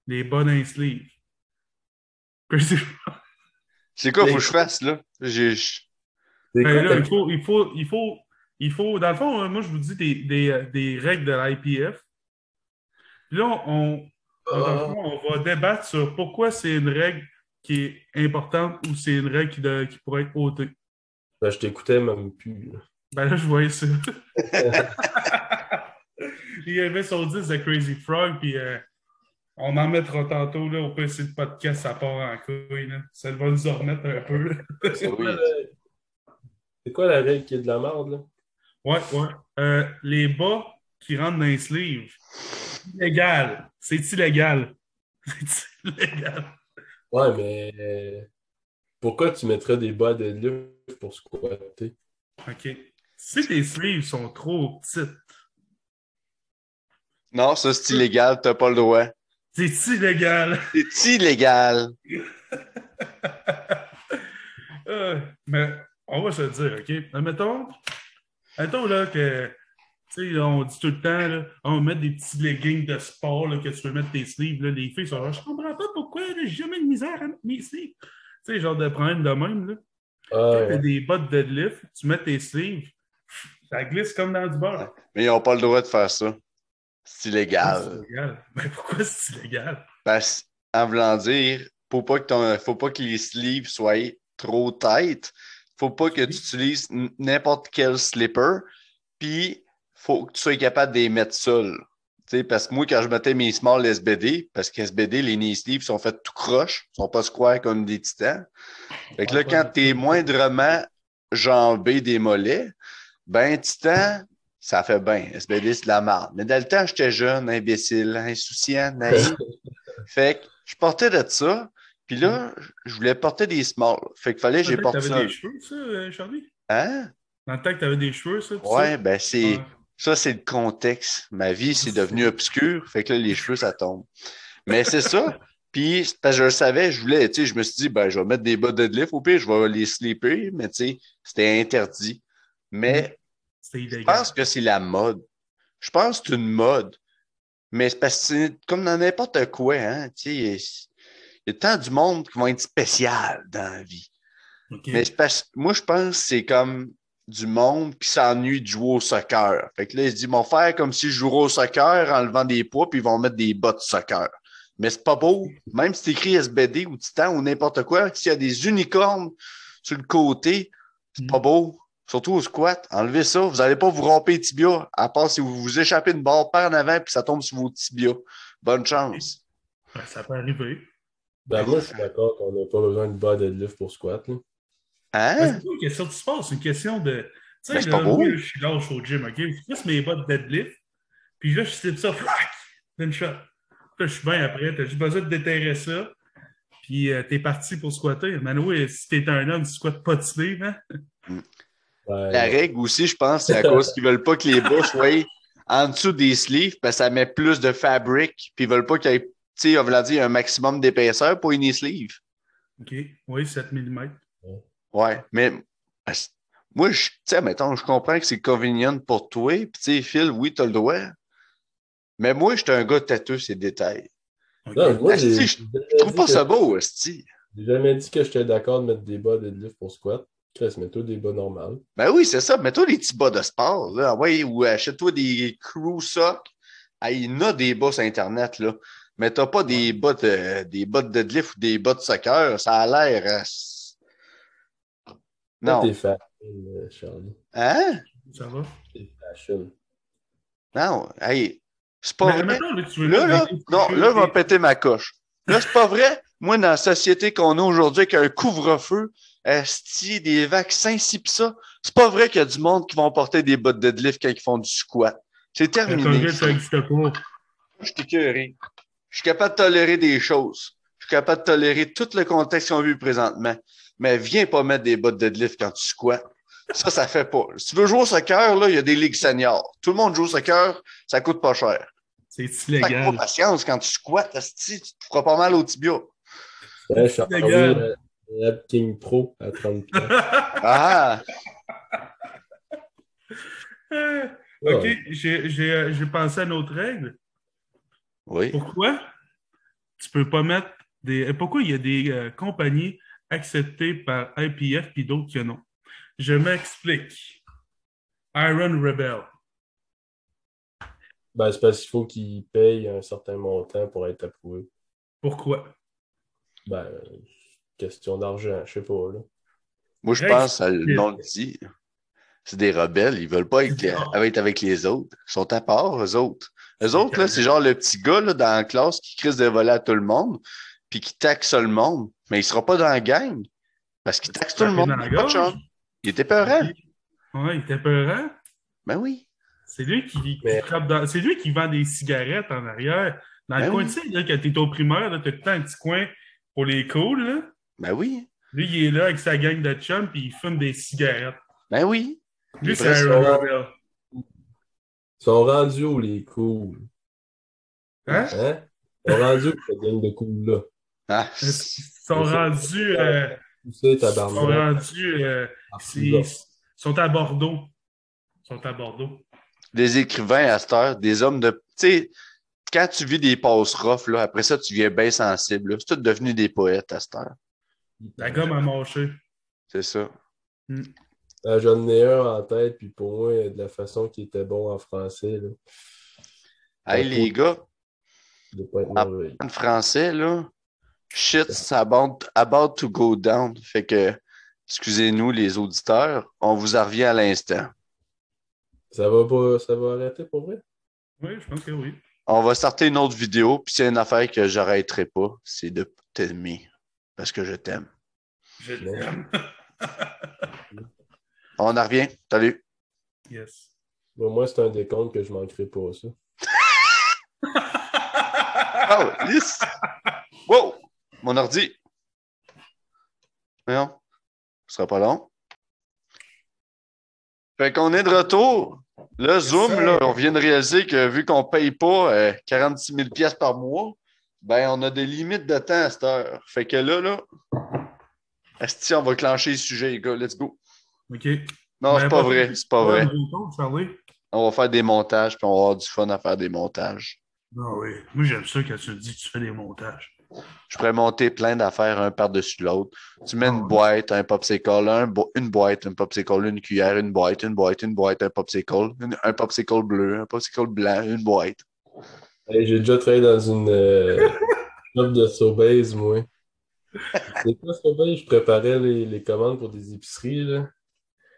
Les bonnes sleeves. C'est quoi, faut que je fasse, là? J'ai. Ben là, il faut, il faut, il faut, il faut, dans le fond, euh, moi, je vous dis des, des, euh, des règles de l'IPF. Puis là, on, on- Ah. fond, on va débattre sur pourquoi c'est une règle qui est importante ou c'est une règle qui, de- qui pourrait être ôtée. Ben, je t'écoutais même plus. Ben là, je voyais ça. il y avait son 10 de Crazy Frog, puis euh, On en mettra tantôt, là, au PC de podcast, ça part en couille, là. Ça va nous en remettre un peu, c'est quoi la règle qui est de la merde, là? Ouais, ouais. Euh, les bas qui rentrent dans les sleeves. Illégal. C'est illégal. C'est illégal. Ouais, mais euh, pourquoi tu mettrais des bas de lift pour squatter? OK. Si tes sleeves sont trop petites, Non, ça, c'est illégal, t'as pas le droit. c'est illégal. C'est illégal. Euh, mais on va se le dire, OK? Mais mettons là que, tu sais, on dit tout le temps, là, on va mettre des petits leggings de sport là, que tu peux mettre tes sleeves. Là, les filles sont là, je comprends pas pourquoi, j'ai jamais de misère à mettre mes sleeves. Tu sais, genre de problème de même, là. Ah, ouais. des bottes deadlift, tu mets tes sleeves, ça glisse comme dans du beurre. Mais ils n'ont pas le droit de faire ça. C'est C'est illégal. illégal. Mais pourquoi c'est illégal? Parce, en voulant dire, faut pas que ton, faut pas que les sleeves soient trop tight. Faut pas que tu utilises n'importe quel slipper. Puis, faut que tu sois capable de les mettre seul. Parce que moi, quand je mettais mes small SBD, parce que SBD, les knee sleeves sont faits tout croche, sont pas square comme des titans. Fait que là, quand tu es moindrement jambé des mollets, ben, titan, ça fait bien. SBD, c'est de la merde. Mais dans le temps, j'étais jeune, imbécile, insouciant, naïf. fait que je portais de ça. Puis là, je voulais porter des small. Fait qu'il fallait que j'ai porté t'avais des cheveux, ça, euh, Charlie? Hein? Dans le temps que tu avais des cheveux, ça? Ouais, ça? ben c'est. Ouais. Ça, c'est le contexte. Ma vie, c'est devenu obscur. Fait que là, les cheveux, ça tombe. Mais c'est ça. Puis, parce que je le savais, je voulais, tu sais, je me suis dit, ben, je vais mettre des bas de deadlift. Au pire, je vais les slipper, mais tu sais, c'était interdit. Mais C'était je pense que c'est la mode. Je pense que c'est une mode. Mais c'est parce que c'est comme dans n'importe quoi, hein. Tu sais, il y a- tant du monde qui vont être spécial dans la vie. Mais parce- moi, je pense que c'est comme du monde qui s'ennuie de jouer au soccer. Fait que là, il se dit, mon faire comme si je jouerais au soccer en levant des poids, puis ils vont mettre des bottes de soccer. Mais c'est pas beau. Même si c'est écrit SBD ou Titan ou n'importe quoi, s'il y a des unicornes sur le côté, c'est pas beau. Surtout au squat. Enlevez ça. Vous n'allez pas vous romper les tibias, à part si vous vous échappez une barre par en avant puis ça tombe sur vos tibias. Bonne chance. Ben, ça peut arriver. Ben, moi, je suis d'accord qu'on n'a pas besoin de bas de lift pour squat. Là. Ben, Hein? c'est pas une question de sport, c'est une question de. Tu Ben, sais, là, moi, je suis lâche au gym, OK? Je presse mes bottes deadlift, puis là, je slip ça, flac! D'une shot. Là, je suis bien après, t'as juste besoin de déterrer ça, puis euh, t'es parti pour squatter. Oui, si t'es un homme, tu squattes pas de sleeve, hein? Ben, La règle aussi, je pense, c'est à cause qu'ils veulent pas que les bas soient en dessous des sleeves, parce que ça met plus de fabric, puis ils veulent pas qu'il y ait, tu sais, on veut dire un maximum d'épaisseur pour une sleeve. OK? Oui, 7 mm. Ouais, mais moi, je, tu sais, mettons, je comprends que c'est convenient pour toi, puis tu sais, Phil, oui, t'as le droit. Mais moi, j'étais un gars têteux, ces détails. non, moi, Asti, j'ai je- trouve pas ça beau, Esti. J'ai jamais dit que j'étais d'accord de mettre des bas de lift pour squat. Chris, mets-toi des bas normales. Ben oui, c'est ça. Mets-toi des petits bas de sport, là. Ouais, ou achète-toi des crew socks. Ah, il y en a des bas sur Internet, là. Mais t'as pas des bas de, des bas de deadlift ou des bas de soccer. Ça a l'air. euh, Non. T'es fashion, euh, Charlie. Hein? Ça va? T'es fashion. Non. Hey, c'est pas Mais vrai. mettons, là, tu veux Là, là, non, là, je vais péter ma coche. Là, c'est pas vrai. Moi, dans la société qu'on a aujourd'hui, avec un couvre-feu, esti, des vaccins, ci pis ça, c'est pas vrai qu'il y a du monde qui vont porter des bottes de deadlift quand ils font du squat. C'est terminé. ça existe pas. Je écœuré. Je suis capable de tolérer des choses. Je suis capable de tolérer tout le contexte qu'on vit présentement. Mais viens pas mettre des bottes de deadlift quand tu squats. Ça, ça fait pas. Si tu veux jouer au soccer, là, il y a des ligues seniors. Tout le monde joue au soccer, ça coûte pas cher. C'est que pas illégal. patience quand tu squattes, tu te feras pas mal au tibia. Ouais, Charlie, légal. euh, Lab King Pro à 30 pieds. Ah! Euh, OK, j'ai- j'ai euh, j'ai pensé à une autre règle. Oui. Pourquoi tu peux pas mettre des. euh, Pourquoi il y a des euh, compagnies acceptées par IPF puis d'autres que non? Je m'explique. Iron Rebel. Ben, c'est parce qu'il faut qu'il paye un certain montant pour être approuvé. Pourquoi? Ben, question d'argent, je sais pas, là. Moi, je pense, le c'est- nom dit. C'est des rebelles. Ils veulent pas être, être avec les autres. Ils sont à part, eux autres. Eux autres, là, c'est genre le petit gars là, dans la classe qui crise de voler à tout le monde, puis qui taxe le monde, mais il sera pas dans la gang. Parce qu'il taxe tout le monde. Dans la il pas était peurant. Ouais, il était peurant. Ben oui. C'est lui qui, qui Mais- frappe dans- C'est lui qui vend des cigarettes en arrière. Dans le Ben coin, oui. tu sais, là, quand t'es au primaire, là, t'as tout le temps un petit coin pour les cools, là. Ben oui. Lui, il est là avec sa gang de chums, puis il fume des cigarettes. Ben oui. Lui, c'est Aaron sont- Rodell. Ils sont rendus où, les cools? Hein? Hein? Ils sont rendus où, cette gang de cools-là? Ah, Ils sont rendus... euh, ils sont rendus... euh, Ah, ils sont à Bordeaux. Ils sont à Bordeaux. des écrivains à cette heure, des hommes de. Tu sais, quand tu vis des passes rough, là, après ça, tu viens bien sensible. là. C'est tout devenu des poètes à cette heure. La gomme a mâché. C'est ça. Ah, J'en ai un en tête, puis pour moi, de la façon qu'il était bon en français, là, Hey, les gars, pas être mauvais. en français, là, shit, c'est about, about to go down. Fait que, excusez-nous, les auditeurs, on vous en revient à l'instant. Ça va pas, ça va arrêter pour vrai? Oui, je pense que oui. On va starter une autre vidéo, puis c'est une affaire que j'arrêterai pas, c'est de t'aimer. Parce que je t'aime. Je l'aime. On en revient. Salut. Yes. Moi, c'est un décompte que je manquerai pas, ça. Oh, yes! Wow! Mon ordi. Non. Ce sera pas long. Fait qu'on est de retour. Le Zoom, là, on vient de réaliser que vu qu'on paye pas euh, 46 000 pièces par mois, ben on a des limites de temps à cette heure. Fait que là, là, asti, on va clencher le sujet, les gars. Let's go. OK. Non, Ben, c'est pas vrai. C'est pas vrai. On va faire des montages, puis on va avoir du fun à faire des montages. Ah oui. Moi, j'aime ça quand tu me dis que tu fais des montages. Je pourrais monter plein d'affaires un par-dessus l'autre. Tu mets Ah une boîte, un popsicle, un bo- une boîte, un popsicle, une cuillère, une boîte, une boîte, une boîte, un popsicle, une- un popsicle bleu, un popsicle blanc, une boîte. Hey, J'ai déjà travaillé dans une euh, shop de Sobeys, moi. C'est quoi Sobeys? Je préparais les, les commandes pour des épiceries, là.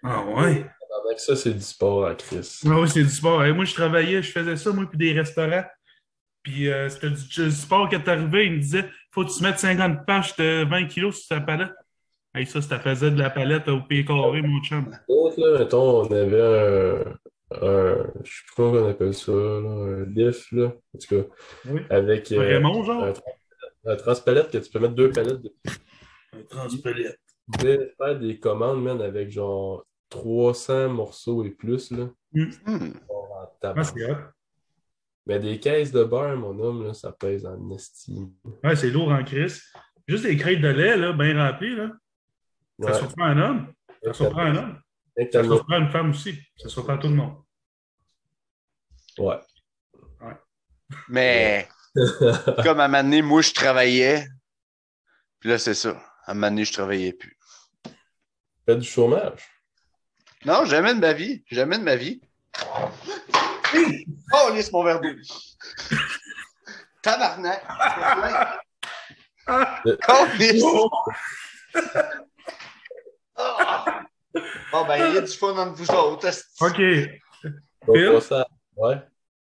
Ah ouais? Avec ça, c'est du sport à Chris. Ah oui, c'est du sport. Hey, moi, je travaillais, je faisais ça, moi, puis des restaurants. Puis euh, c'était du, du sport quand t'arrivais, il me disait faut que tu mettes 50 pages de 20 kilos sur ta palette. Hey, ça, ça faisait de la palette au pied carré, mon chum. D'autres, là, mettons, on avait un, un je sais plus comment on appelle ça, là, un lift, là. En tout cas, Oui. avec euh, un, genre? un transpalette que tu peux mettre deux palettes de Un transpalette. Tu faire des commandes, man, avec genre 300 morceaux et plus, là. En Ah. Mais des caisses de beurre, mon homme, là, ça pèse en estime. Ouais, c'est lourd en crise. Juste des crêtes de lait, là, bien remplies, là. Ça Ouais. surprend un homme. Ça surprend un homme. Ça surprend une femme aussi. Ça surprend tout le monde. as- Ouais. Mais comme à un moment donné, moi, je travaillais. Puis là, c'est ça. À un moment donné, je travaillais plus. Fais du chômage. Non, jamais de ma vie. Jamais de ma vie. Oh, laisse mon verre d'eau. Tabarnak. Oh, lisse. Ah. Bon, ben, il y a du fun entre vous autres. OK. Phil? Ouais.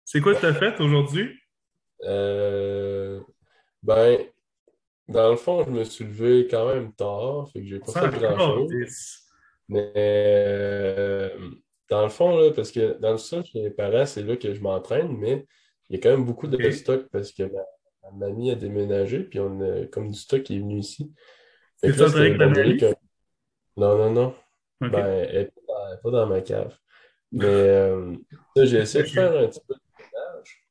C'est quoi que tu as fait aujourd'hui? Euh, Ben, dans le fond, je me suis levé quand même tard, fait que j'ai pas Ça, fait grand-chose. Mais euh, dans le fond, là, parce que dans le sol chez mes parents, c'est là que je m'entraîne, mais il y a quand même beaucoup de stock parce que ma, ma mamie a déménagé, puis on a comme du stock qui est venu ici. C'est que ça, là, c'est avec mamie? qu'un- Non, non, non. Ben, elle n'est pas, dans- pas ma cave. Mais euh, j'ai essayé de faire un petit peu de ménage.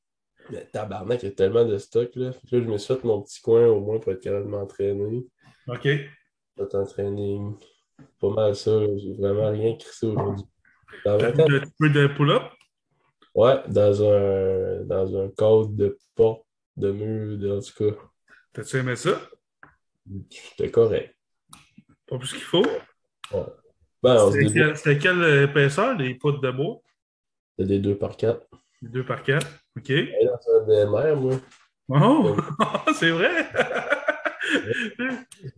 Mais tabarnak, il y a tellement de stock, là. Fait que là, je me suis fait mon petit coin au moins pour être capable de m'entraîner. OK. Fait entraîning. Pas mal ça. J'ai vraiment rien crissé aujourd'hui. T'as 20 ans, fait un petit peu de pull-up? Ouais, dans un, dans un cadre de porte, de mur, en tout cas, T'as-tu aimé ça? c'était correct. Pas plus qu'il faut? Ben, on se C'était quelle, épaisseur, les poutres de bois? C'était des deux par quatre. Les deux par quatre. OK. J'étais dans un DMR, moi. Oh! c'est vrai!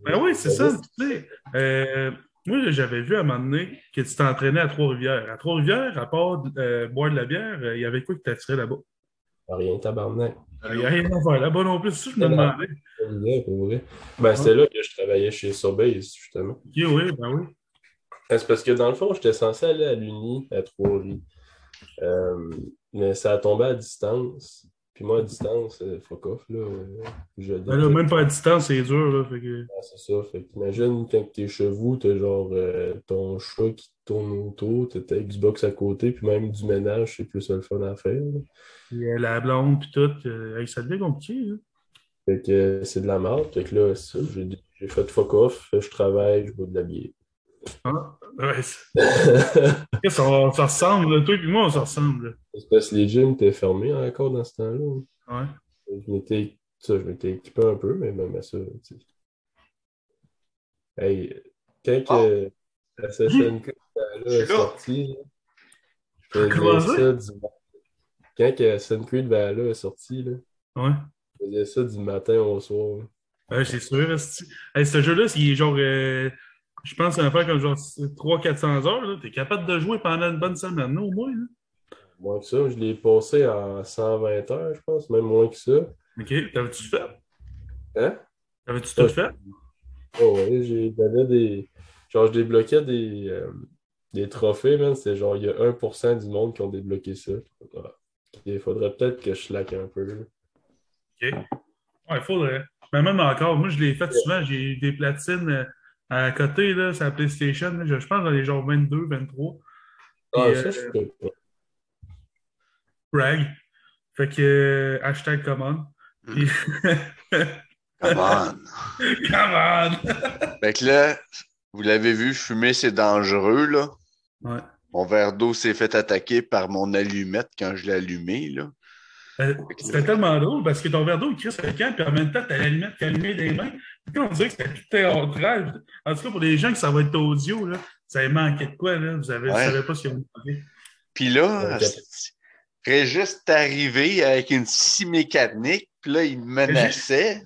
ben oui, c'est ça. Tu sais, euh, moi, j'avais vu à un moment donné que tu t'entraînais à Trois-Rivières. À Trois-Rivières, à part euh, boire de la bière, euh, il y avait quoi que t'attirais là-bas? Rien, tabarnak. Il n'y a rien à faire là-bas non plus, c'est ça je me demandais. Ben, c'était là que je travaillais chez Sobase, justement. Ok, oui, ben oui. Ben, C'est parce que dans le fond, j'étais censé aller à l'Uni à Trois-Rives. Euh, mais ça a tombé à distance. Puis moi, à distance, euh, fuck off, là. euh, Je Ben là, même pas à distance, c'est dur, là. Fait que... Ah, c'est ça. Fait qu'imagine quand t'es chez vous, t'as genre euh, ton chat qui tourne autour, t'as ta Xbox à côté, puis même du ménage, c'est plus ça le fun à faire. là. Puis, euh, la blonde, puis tout. euh, ça devient compliqué, hein. Fait que c'est de la merde. Fait que là, c'est ça, j'ai j'ai fait fuck off, je travaille, je bois de la bière. Ah, ouais, qu'on- ça ressemble, là? Toi et moi, on se ressemble. C'est parce que les gyms étaient fermés encore dans ce temps-là. là. Ouais. Je m'étais ça, je m'étais équipé un peu, mais même à ça, tu sais. Hey, quand que Assassin's Creed Valhalla Je suis est là. sorti, je faisais ça? du Quand que Assassin's Creed Valhalla est sorti, là, Ouais. je faisais ça du matin au soir. Ouais, c'est sûr. Hey, ce jeu-là, il est genre. euh, je pense que ça va faire comme genre 300-400 heures. là. T'es capable de jouer pendant une bonne semaine, au moins. Là. Moins que ça, je l'ai passé en 120 heures, je pense, même moins que ça. OK. T'avais-tu fait? Hein? T'avais-tu tout fait? Oh ouais, j'ai j'avais des. Genre, je débloquais des, euh, des trophées, man. C'était genre, il y a 1% du monde qui ont débloqué ça. Il faudrait peut-être que je slack un peu. là. OK. Ouais, il faudrait. Mais même encore, moi, je l'ai fait souvent. J'ai des platines euh, à côté, là, sur la PlayStation. là. Je, je pense dans les genre 22, 23. Ah, Puis, ça, euh, brag. Fait que euh, hashtag commande. Puis... Come on. Come on! Fait que là, vous l'avez vu, fumer, c'est dangereux, là. Ouais. Mon verre d'eau s'est fait attaquer par mon allumette quand je l'ai allumé, là. Euh, C'était tellement drôle parce que ton verre d'eau, le camp, puis en même temps, t'as la limite qui allumée des mains. On dirait que c'était tout théâtral. En tout cas, pour les gens que ça va être audio, là, ça manqué de quoi, là? Vous avez, Ouais. savez pas ce que vous manquez. Puis là, Régis est arrivé avec une scie mécanique, puis là, il me menaçait.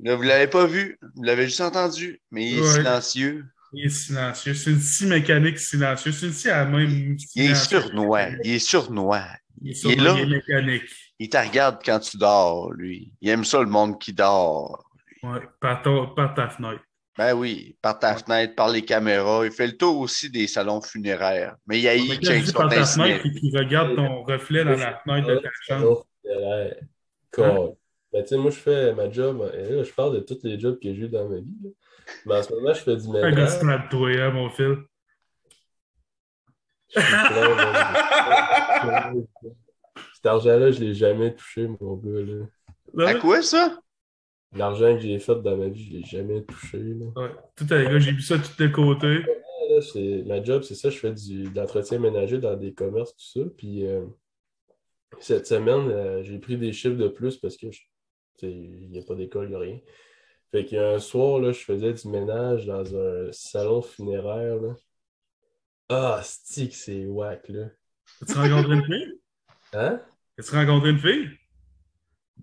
Là, vous l'avez pas vu, vous l'avez juste entendu, mais il est Ouais. silencieux. Il est silencieux. C'est une scie mécanique silencieuse. C'est une scie à la même. Il est sournois. Il est sournois. Il est, Il est sournois, là. il est mécanique. Il te regarde quand tu dors, lui. Il aime ça, le monde qui dort. Ouais, par, ton- par ta fenêtre. Ben oui, par ta fenêtre, par les caméras. Il fait le tour aussi des salons funéraires. Mais il y a eu par ta fenêtre, puis qu'il regarde ton reflet dans la fenêtre de ta chambre. Ouais, con. Ben, tu sais, moi, je fais ma job. Et là, je parle de tous les jobs que j'ai eu dans ma vie. là. Mais en ce moment, je fais du Un gars ménage. toi, hein, mon fil. Je suis plein Cet argent-là, je l'ai jamais touché, mon gars. Là. À quoi ça? L'argent que j'ai fait dans ma vie, je l'ai jamais touché. Là. Ouais, tout à l'heure, j'ai vu ça tout de côté. Là, c'est- ma job, c'est ça, je fais du, de l'entretien ménager dans des commerces, tout ça. Puis euh, cette semaine, euh, j'ai pris des chiffres de plus parce que tu il n'y a pas d'école, il n'y a rien. Fait qu'il y a un soir, là, je faisais du ménage dans un salon funéraire. Là. Ah, stick, c'est whack, là. As-tu rencontré une fille? Hein? As-tu rencontré une fille?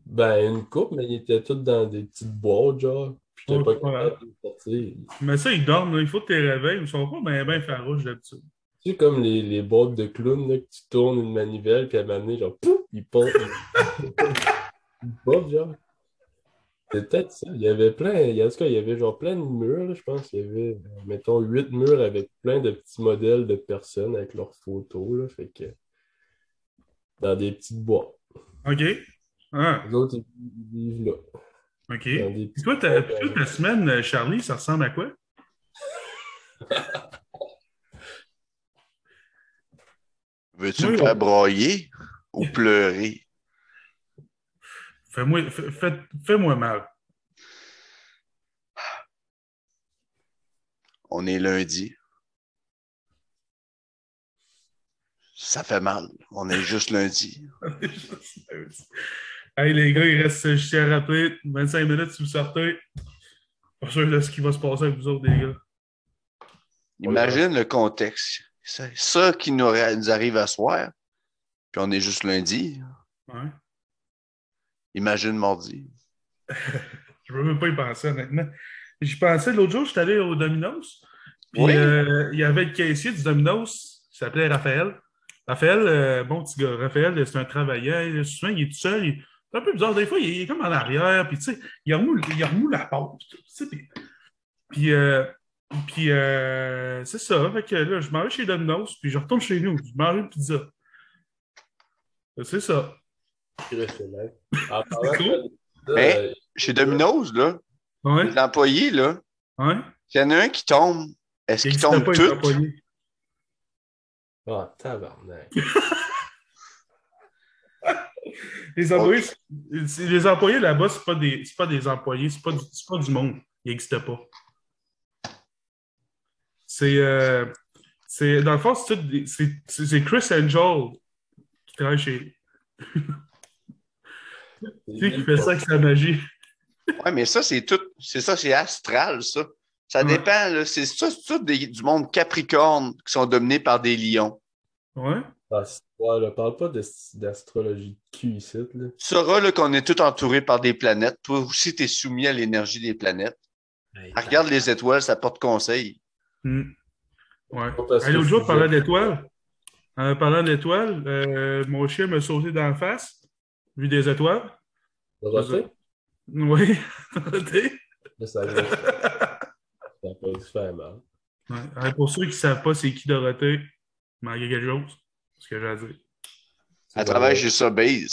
Ben, une coupe, mais ils étaient tous dans des petites boîtes, genre. Puis j'étais Oh, pas capable de sortir. Mais ça, ils dorment, là. il faut que tu les réveilles. Ils sont pas bien ben farouches d'habitude. Tu sais, comme les, les boîtes de clowns, là, que tu tournes une manivelle, puis à donné, genre, pouf, ils pompent. Ils pompent, genre. C'est peut-être ça. Il y avait plein, il y a- en tout cas, il y avait genre plein de murs, là, je pense. Il y avait, euh, mettons, huit murs avec plein de petits modèles de personnes avec leurs photos, là. Fait que, dans des petites boîtes. OK? Ah, Les autres, ils, vivent là. OK. Puis toi, ta, toi, ta semaine, Charlie, ça ressemble à quoi? Veux-tu Oui, me faire broyer ou pleurer? Fais-moi fais, fais- fais-moi mal. On est lundi. Ça fait mal. On est juste lundi. hey, les gars, il reste, je tiens à rappeler, 25 minutes si vous sortez. Pas sûr de ce qui va se passer avec vous autres, les gars. Imagine le contexte. C'est ça qui nous, arrive à soir. Puis on est juste lundi. Ouais. Imagine mardi. Je ne veux même pas y penser, honnêtement. J'y pensais l'autre jour, j'étais allé au Domino's. Puis Oui. euh, il y avait le caissier du Domino's, qui s'appelait Raphaël. Raphaël, euh, bon petit gars, Raphaël, c'est un travailleur. Souvent, il est tout seul. il- C'est un peu bizarre. Des fois, il est comme en arrière. Puis, tu sais, il remoule, il remoule la sais, Puis, puis, euh, puis, euh, c'est ça. Fait que là, je m'en vais chez Domino's. Puis, je retourne chez nous. Je mange une pizza. C'est ça. C'est cool. Hein? euh, Chez Domino's, là, Ouais. employés, là, Ouais. s'il y en a un qui tombe, est-ce Il qu'ils n'existe Ah, tabarnak. Les employés, c'est- les employés là-bas, c'est pas des, c'est pas des employés, c'est pas du, c'est pas du monde. Ils n'existent pas. C'est, euh, c'est, dans le fond, c'est, c'est, c'est- c'est Chris Angel qui travaille chez Tu sais, qui fait ça avec sa magie. Ouais, mais ça, c'est tout. C'est ça, c'est astral, ça. Ça Ouais. dépend, là. C'est ça, c'est tout des- du monde capricorne qui sont dominés par des lions. Ouais. Ah, ouais, là, parle pas de- d'astrologie de cul ici, là. Tu sauras là, qu'on est tout entouré par des planètes. Toi aussi, tu es soumis à l'énergie des planètes. Ah, regarde les étoiles, ça porte conseil. Hmm. Ouais. L'autre jour, d'étoiles, en parlant d'étoiles, euh, mon chien m'a sauté dans la face, vu des étoiles. Dorothée? Oui. Dorothée. Faire mal. Ouais. Ouais, Pour ceux qui ne savent pas c'est qui Dorothée, il manquait quelque chose. C'est ce que j'ai à dire. À travers chez Sobeys.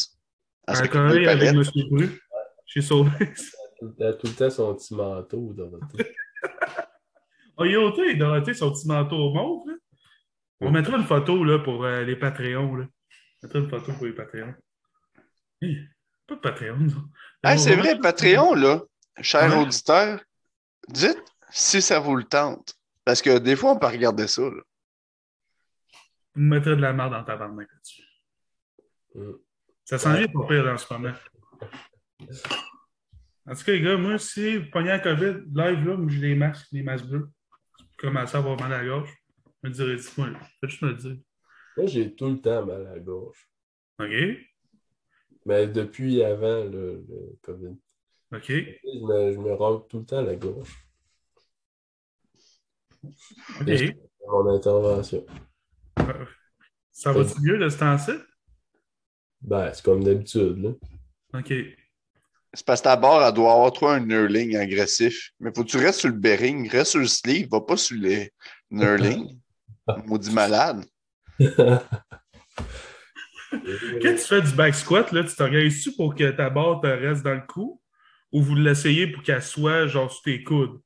Elle Elle travaille avec. M. Bru. Chez Sauvé. Elle a tout le temps son petit manteau, Dorothée. Oh, il est ôté, Dorothée, son petit manteau mauve. Là. On mettra une photo là, pour euh, les Patreons. Là. On mettra une photo pour les Patreons. Hi, pas de Patreon. Ah, c'est vrai, Patreon, là, cher Ouais. auditeur, dites si ça vous le tente. Parce que des fois, on peut regarder ça. là. On mettrait de la merde dans ta tabarnak là-dessus. Mm. Ça sent bien pas pire en ce moment. En tout cas, les gars, moi, si vous pognez la COVID, live, là, j'ai des masques, des masques bleus. Je commence à avoir mal à la gorge. Je me dirais, dis-moi, faites juste me le dire. Moi, j'ai tout le temps mal à la gorge. OK? Mais depuis avant le, le COVID. OK? Je me, je me tout le temps la gorge. OK. Et- Mon intervention. Ça va-tu mieux de ce temps-ci? Ben, c'est comme d'habitude, là. OK. C'est parce que ta barre, elle doit avoir, toi, un knurling agressif. Mais faut que tu restes sur le bearing, reste sur le sleeve, va pas sur les knurling. Maudit malade. Quand tu fais du back squat, là, tu t'organises-tu pour que ta barre te reste dans le cou? Ou vous l'essayez pour qu'elle soit genre sur tes coudes?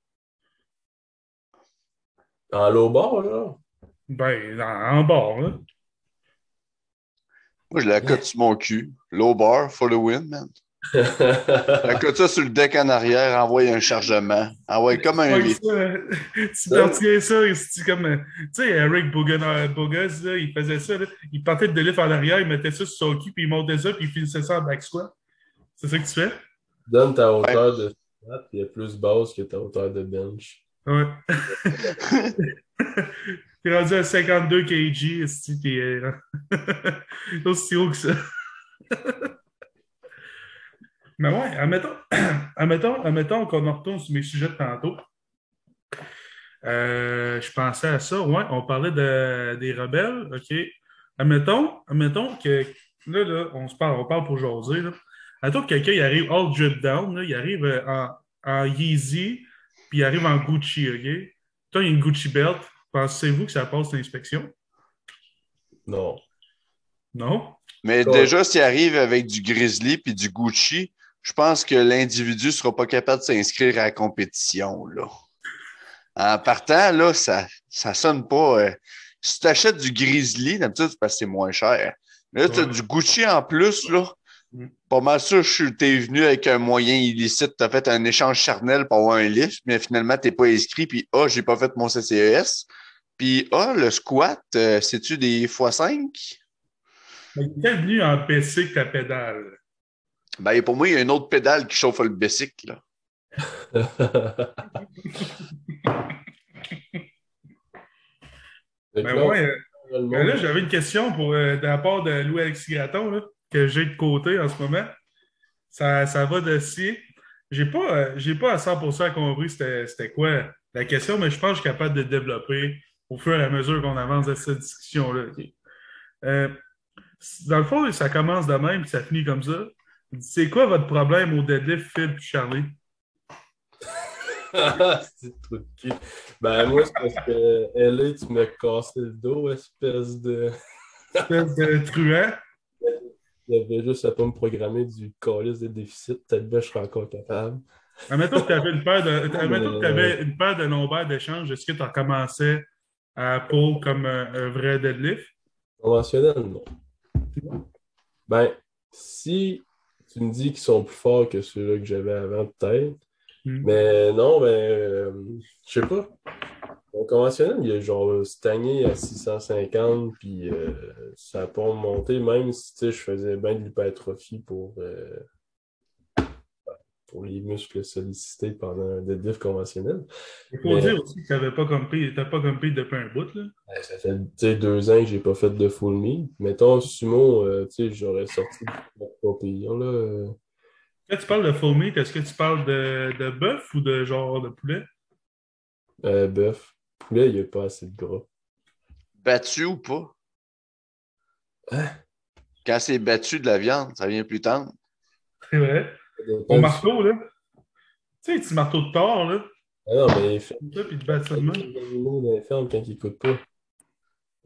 En low bar, là. Ben, en, en là. Moi, je la cote sur mon cul. Low bar for the win, man. La cote ça sur le deck en arrière, envoie un chargement. Envoie comme un Ouais, ça, tu t'en tiens ça, c'est comme. euh, Tu sais, Eric Bogus, là, il faisait ça. Là, il partait de lift en arrière, il mettait ça sur son cul, puis il montait ça, puis il finissait ça en back squat. C'est ça que tu fais? Donne ta hauteur de squat, puis il est plus basse que ta hauteur de bench. Ouais. T'es rendu à 52 kg, esti, t'es euh, aussi haut que ça. Mais ouais, admettons, admettons, admettons qu'on en retourne sur mes sujets de tantôt. Euh, je pensais à ça, ouais, on parlait de, des rebelles, OK. Admettons, admettons que, là, là, on se parle, on parle pour jaser, là. Admettons que quelqu'un, il arrive all drip down, là, il arrive euh, en, en Yeezy, puis il arrive en Gucci, OK? Toi, il y a une Gucci belt. Pensez-vous que ça passe l'inspection? Non. Non? Mais déjà, s'il arrive avec du Grizzly puis du Gucci, je pense que l'individu ne sera pas capable de s'inscrire à la compétition. Là. En partant, là, ça ça sonne pas. euh, si tu achètes du Grizzly, d'habitude, c'est parce que c'est moins cher. Mais là, tu as Ouais. du Gucci en plus, là. Pas mal sûr, je t'es venu avec un moyen illicite, tu as fait un échange charnel pour avoir un lift, mais finalement, tu n'es pas inscrit, puis ah, j'ai pas fait mon CCES. Puis ah, le squat, euh, c'est-tu des x5? Mais il est venu en que ta pédale? Ben, pour moi, il y a une autre pédale qui chauffe le bicycle. Là. Ben là, ouais, ben là, j'avais une question pour, euh, de la part de Louis-Alexis Graton, là, que j'ai de côté en ce moment. Ça, ça va de ci. J'ai pas, euh, j'ai pas à 100% compris c'était c'était quoi la question, mais je pense que je suis capable de développer au fur et à mesure qu'on avance dans cette discussion-là. Euh, dans le fond, ça commence de même puis ça finit comme ça. C'est quoi votre problème au deadlift, Phil et Charlie? c'est trop cul. Ben, moi, c'est parce que LA, tu m'as cassé le dos, espèce de. Espèce de truand. Avait juste à pas me programmer du calice de déficit. Peut-être que je serais encore capable. Admettons que tu avais une paire de, que t'avais une paire de lombaires d'échange. Est-ce que tu commençais à pull comme un, un vrai deadlift? Conventionnel, non. Ben, si tu me dis qu'ils sont plus forts que ceux-là que j'avais avant, peut-être. Hmm. Mais non, ben, euh, je sais pas. Mon conventionnel, il est genre stagné à 650, puis euh, ça n'a pas remonté, même si je faisais bien de l'hypertrophie pour, euh, pour les muscles sollicités pendant un deadlift conventionnel. Il faut Mais- dire aussi que tu n'avais pas compris, t'as pas compris depuis un bout. Là. Ça fait deux ans que j'ai pas fait de full meet. Mettons, sumo, euh, j'aurais sorti pas pire, là. euh. Quand tu parles de full meat, est-ce que tu parles de, de bœuf ou de genre de poulet? Euh, bœuf. Poulet, il n'y a pas assez de gras. Battu ou pas? Hein? Quand c'est battu de la viande, ça vient plus tendre. C'est vrai. Au marteau, là. Tu sais, un petit marteau de tort, là. Ah non, mais il fait Ça, puis tu bats ça de dans les fermes quand ils n'écoutent pas.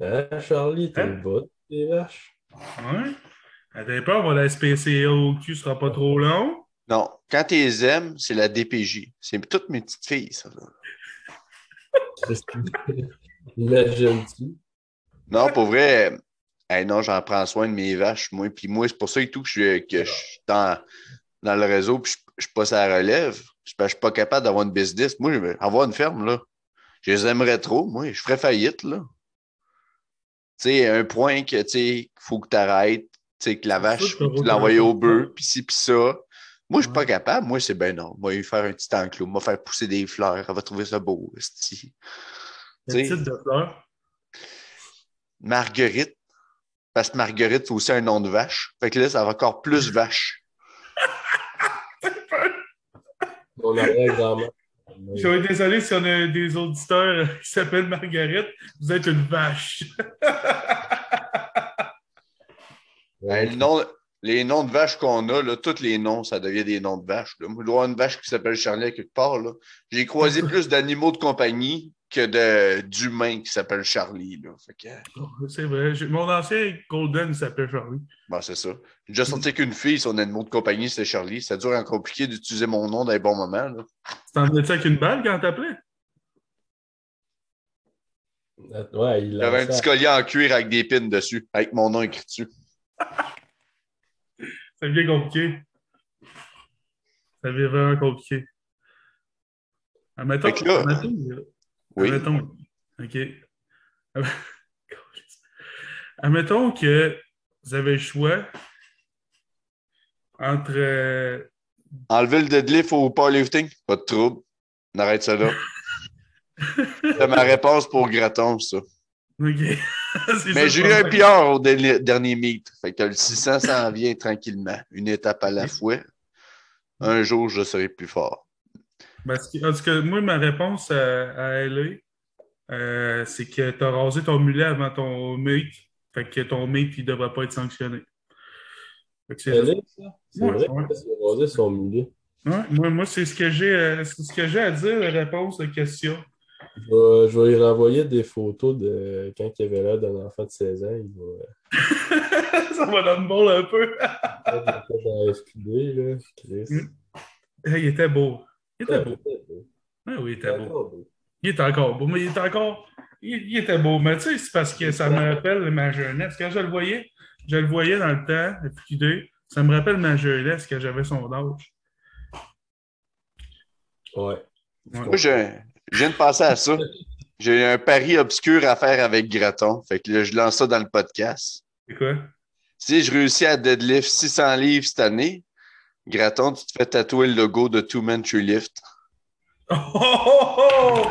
Hein, Charlie, t'es Hein? le bas des vaches. Pas, on va la SPCA au cul, sera pas trop long. Non, quand tu les aimes, c'est la DPJ. C'est toutes mes petites filles, ça. Non, pour vrai, hey, non, j'en prends soin de mes vaches, moi. Puis moi, c'est pour ça et tout que je, suis- que je suis dans, dans le réseau, puis je, je suis pas à la relève. Je ne suis pas capable d'avoir une business. Moi, je veux avoir une ferme, là. Je les aimerais trop, moi. Je ferais faillite, là. Tu sais, un point que, tu sais, faut que tu arrêtes. Tu sais, que la vache, tu t'as l'envoies au bœuf, puis ci, puis ça. Moi, je suis pas capable. Moi, c'est ben non. Moi, lui faire un petit enclos. Moi, faire pousser des fleurs. Elle va trouver ça beau, Tu sais, titre de fleur? Marguerite. Parce que Marguerite, c'est aussi un nom de vache. Fait que là, ça va encore plus vache. Mon arrière-grand-mère. Je vais être désolé si on a des auditeurs qui s'appellent Marguerite. Vous êtes une vache. Le nom- les noms de vaches qu'on a, là, tous les noms, ça devient des noms de vaches. Là. Moi, je dois avoir une vache qui s'appelle Charlie à quelque part. là. J'ai croisé plus d'animaux de compagnie que de- d'humains qui s'appellent Charlie. Là. Fait que, C'est vrai. Mon ancien Golden s'appelait Charlie. bon, c'est ça. J'ai déjà sorti qu'une fille, son animal de compagnie, c'était Charlie. Ça dure en compliqué d'utiliser mon nom dans les bons moments. Là. Tu t'en venais-tu avec une balle quand t'appelais? Ouais, il Il y avait un petit collier en cuir avec des pins dessus, avec mon nom écrit dessus. C'est bien compliqué. Ça devient vraiment compliqué. Admettons, là- admettons, Oui. admettons, OK. Admettons que vous avez le choix entre euh, Enlever le deadlift au powerlifting, pas de trouble. On arrête ça là. C'est ma réponse pour Graton, ça. OK. Mais ça, j'ai eu un. PR au dernier, dernier meet. Fait que le 600 s'en vient tranquillement. Une étape à la fois. Un jour, je serai plus fort. Parce que, moi, ma réponse à, à LA, euh, c'est que tu as rasé ton mulet avant ton meet. Fait que ton meet, il ne devrait pas être sanctionné. C'est ça? Ouais, vrai ouais. parce qu'il a rasé son mulet. Ouais, moi, moi c'est ce que j'ai euh, ce que j'ai à dire, la réponse de question. Je vais, je vais lui renvoyer des photos de quand il avait l'air d'un enfant de 16 ans. Il va ça va dans le bol un peu. dans là. Chris. Mm. il était beau. Il était beau. Ah oui, il était beau. Il est encore beau, mais il est encore. Il, il était beau. Mais tu sais, c'est parce que ça me rappelle ma jeunesse. Quand je le voyais, je le voyais dans le temps, le FQD, ça me rappelle ma jeunesse quand j'avais son âge. Ouais. Moi, je, je viens de penser à ça. J'ai un pari obscur à faire avec Graton. Fait que là, je lance ça dans le podcast. C'est quoi? Si je réussis à deadlift 600 livres cette année, Graton, tu te fais tatouer le logo de Two Men Tree Lift. Oh, oh, oh!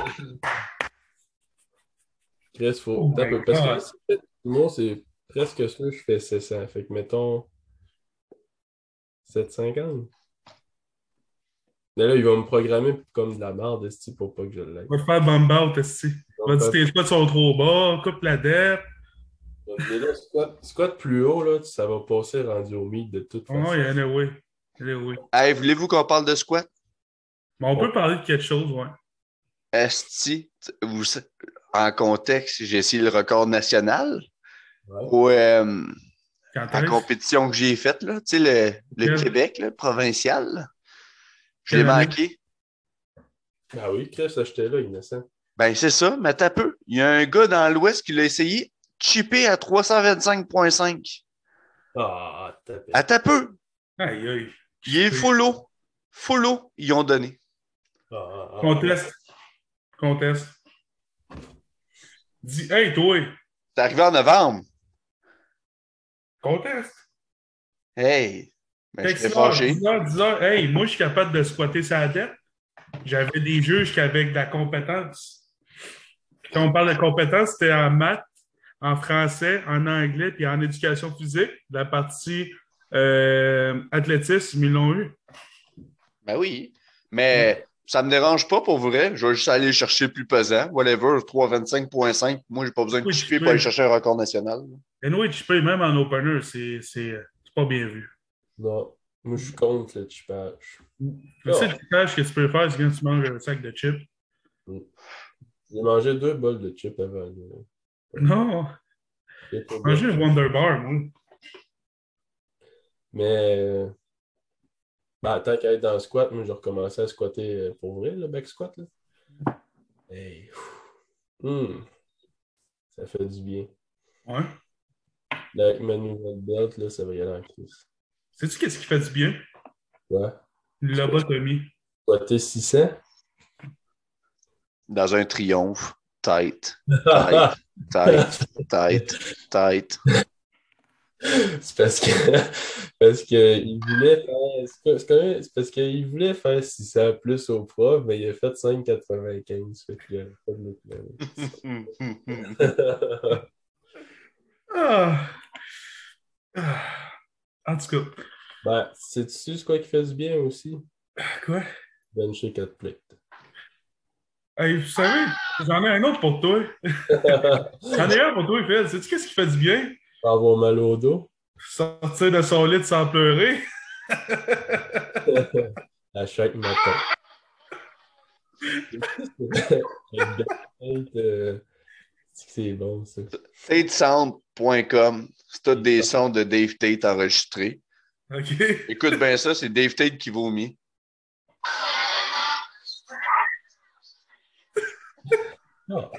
Chris, faut. Oh my peu, parce que moi, c'est presque sûr que je fais 700. Fait que mettons 750. Mais là, il va me programmer comme de la merde, esti, pour pas que je l'aille. Va te faire bomb out, ici. Va dire tes spots sont trop bas, coupe la dette. Mais là, squat, squat plus haut, là, ça va passer rendu au meet de toute façon. Oh, il y en a, oui. oui. Hey, voulez-vous qu'on parle de squat? On peut parler de quelque chose, ouais. Esti, vous, en contexte, j'ai essayé le record national. Ouais. Ou euh, Quand la est-ce? compétition que j'ai faite, là, tu sais, le, le? Québec, là, provincial. Je l'ai manqué. Ah oui, Chris, j'étais là, innocent. Ben, c'est ça, mais t'as peu. Il y a un gars dans l'Ouest qui l'a essayé, chippé à 325,5. Ah, tapé. À ta peu. Aïe, aïe. Il est follow. Follow, ils ont donné. Ah, ah, ah. Conteste. Conteste. Dis, hey, toi, C'est arrivé en novembre. conteste. Hey! Ben, dis-leur, dis-leur, hey, moi, je suis capable de squatter sa tête. J'avais des juges qui avaient de la compétence. Quand on parle de compétence, c'était en maths, en français, en anglais, puis en éducation physique. La partie euh, athlétisme, ils l'ont eu. Ben oui. Mais ça me dérange pas pour vrai. Je vais juste aller chercher plus pesant. Whatever, 325.5. Moi, j'ai pas besoin de Oui, chipper pour aller chercher un record national. Anyway, tu peux même en opener, c'est c'est- c'est pas bien vu. Non, moi, je suis contre le chipage. Le seul chipage que tu peux faire, c'est quand tu manges un sac de chips. J'ai mangé deux bols de chips avant. Non, J'ai bien. le Wonder Bar, moi. Mais euh, ben, tant qu'à être dans le squat, moi j'ai recommencé à squatter euh, pour vrai, le back squat. Là. Hey. Hmm. Ça fait du bien. Ouais. Là, avec ma nouvelle belt, là, ça va y aller en crise. Sais-tu qu'est-ce qui fait du bien? Ouais. Lobotomie. Squatter 600? Dans un triomphe. Tight, tight, tight, tight, tight. C'est parce que parce que il voulait faire c'est pas- c'est quand même- c'est parce qu'il voulait faire 600 plus au prof, mais il a fait 5,95. Fait qu'il avait pas de Ah. Ah. En tout cas, Ben, sais-tu ce quoi qui fait du bien aussi? quoi? Bencher 4 plates. Hey, vous savez, j'en ai un autre pour toi. J'en ai un pour toi, Phil. Sais-tu qu'est-ce qui fait du bien? Pas avoir mal au dos. Sortir de son lit sans pleurer. à chaque matin. C'est bon, ça. TateSound.com. C'est tous des sons de Dave Tate enregistrés. OK. Écoute bien ça, c'est Dave Tate qui vomit. Ah,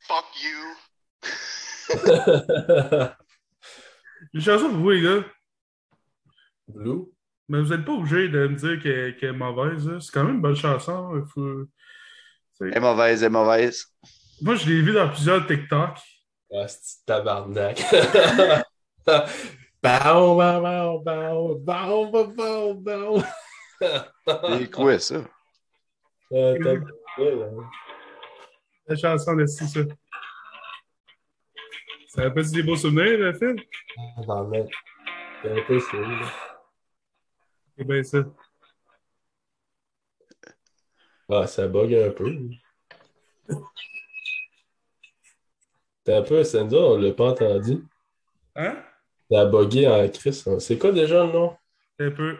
Fuck you. Une chanson pour vous, les gars. Blue? Mais vous n'êtes pas obligé de me dire qu'elle est mauvaise. là. C'est quand même une bonne chanson. Faut- c'est- Elle est mauvaise, elle est mauvaise. Moi, je l'ai vu dans plusieurs TikTok. Ah, c'est tabarnak. Bow, bow, bow, bow, bow, bow, bow, bow. C'est quoi ça? Fait, là. La chanson de si ça. Ça rappelle des beaux souvenirs, le film? Ah, ben, mec. C'est un peu chaud, là. C'est bien ça. Ah, ça bug un peu. T'es un peu, Sandy, on l'a pas entendu. Hein? Ça a bugué en Chris. hein. C'est quoi déjà le nom? T'es un peu.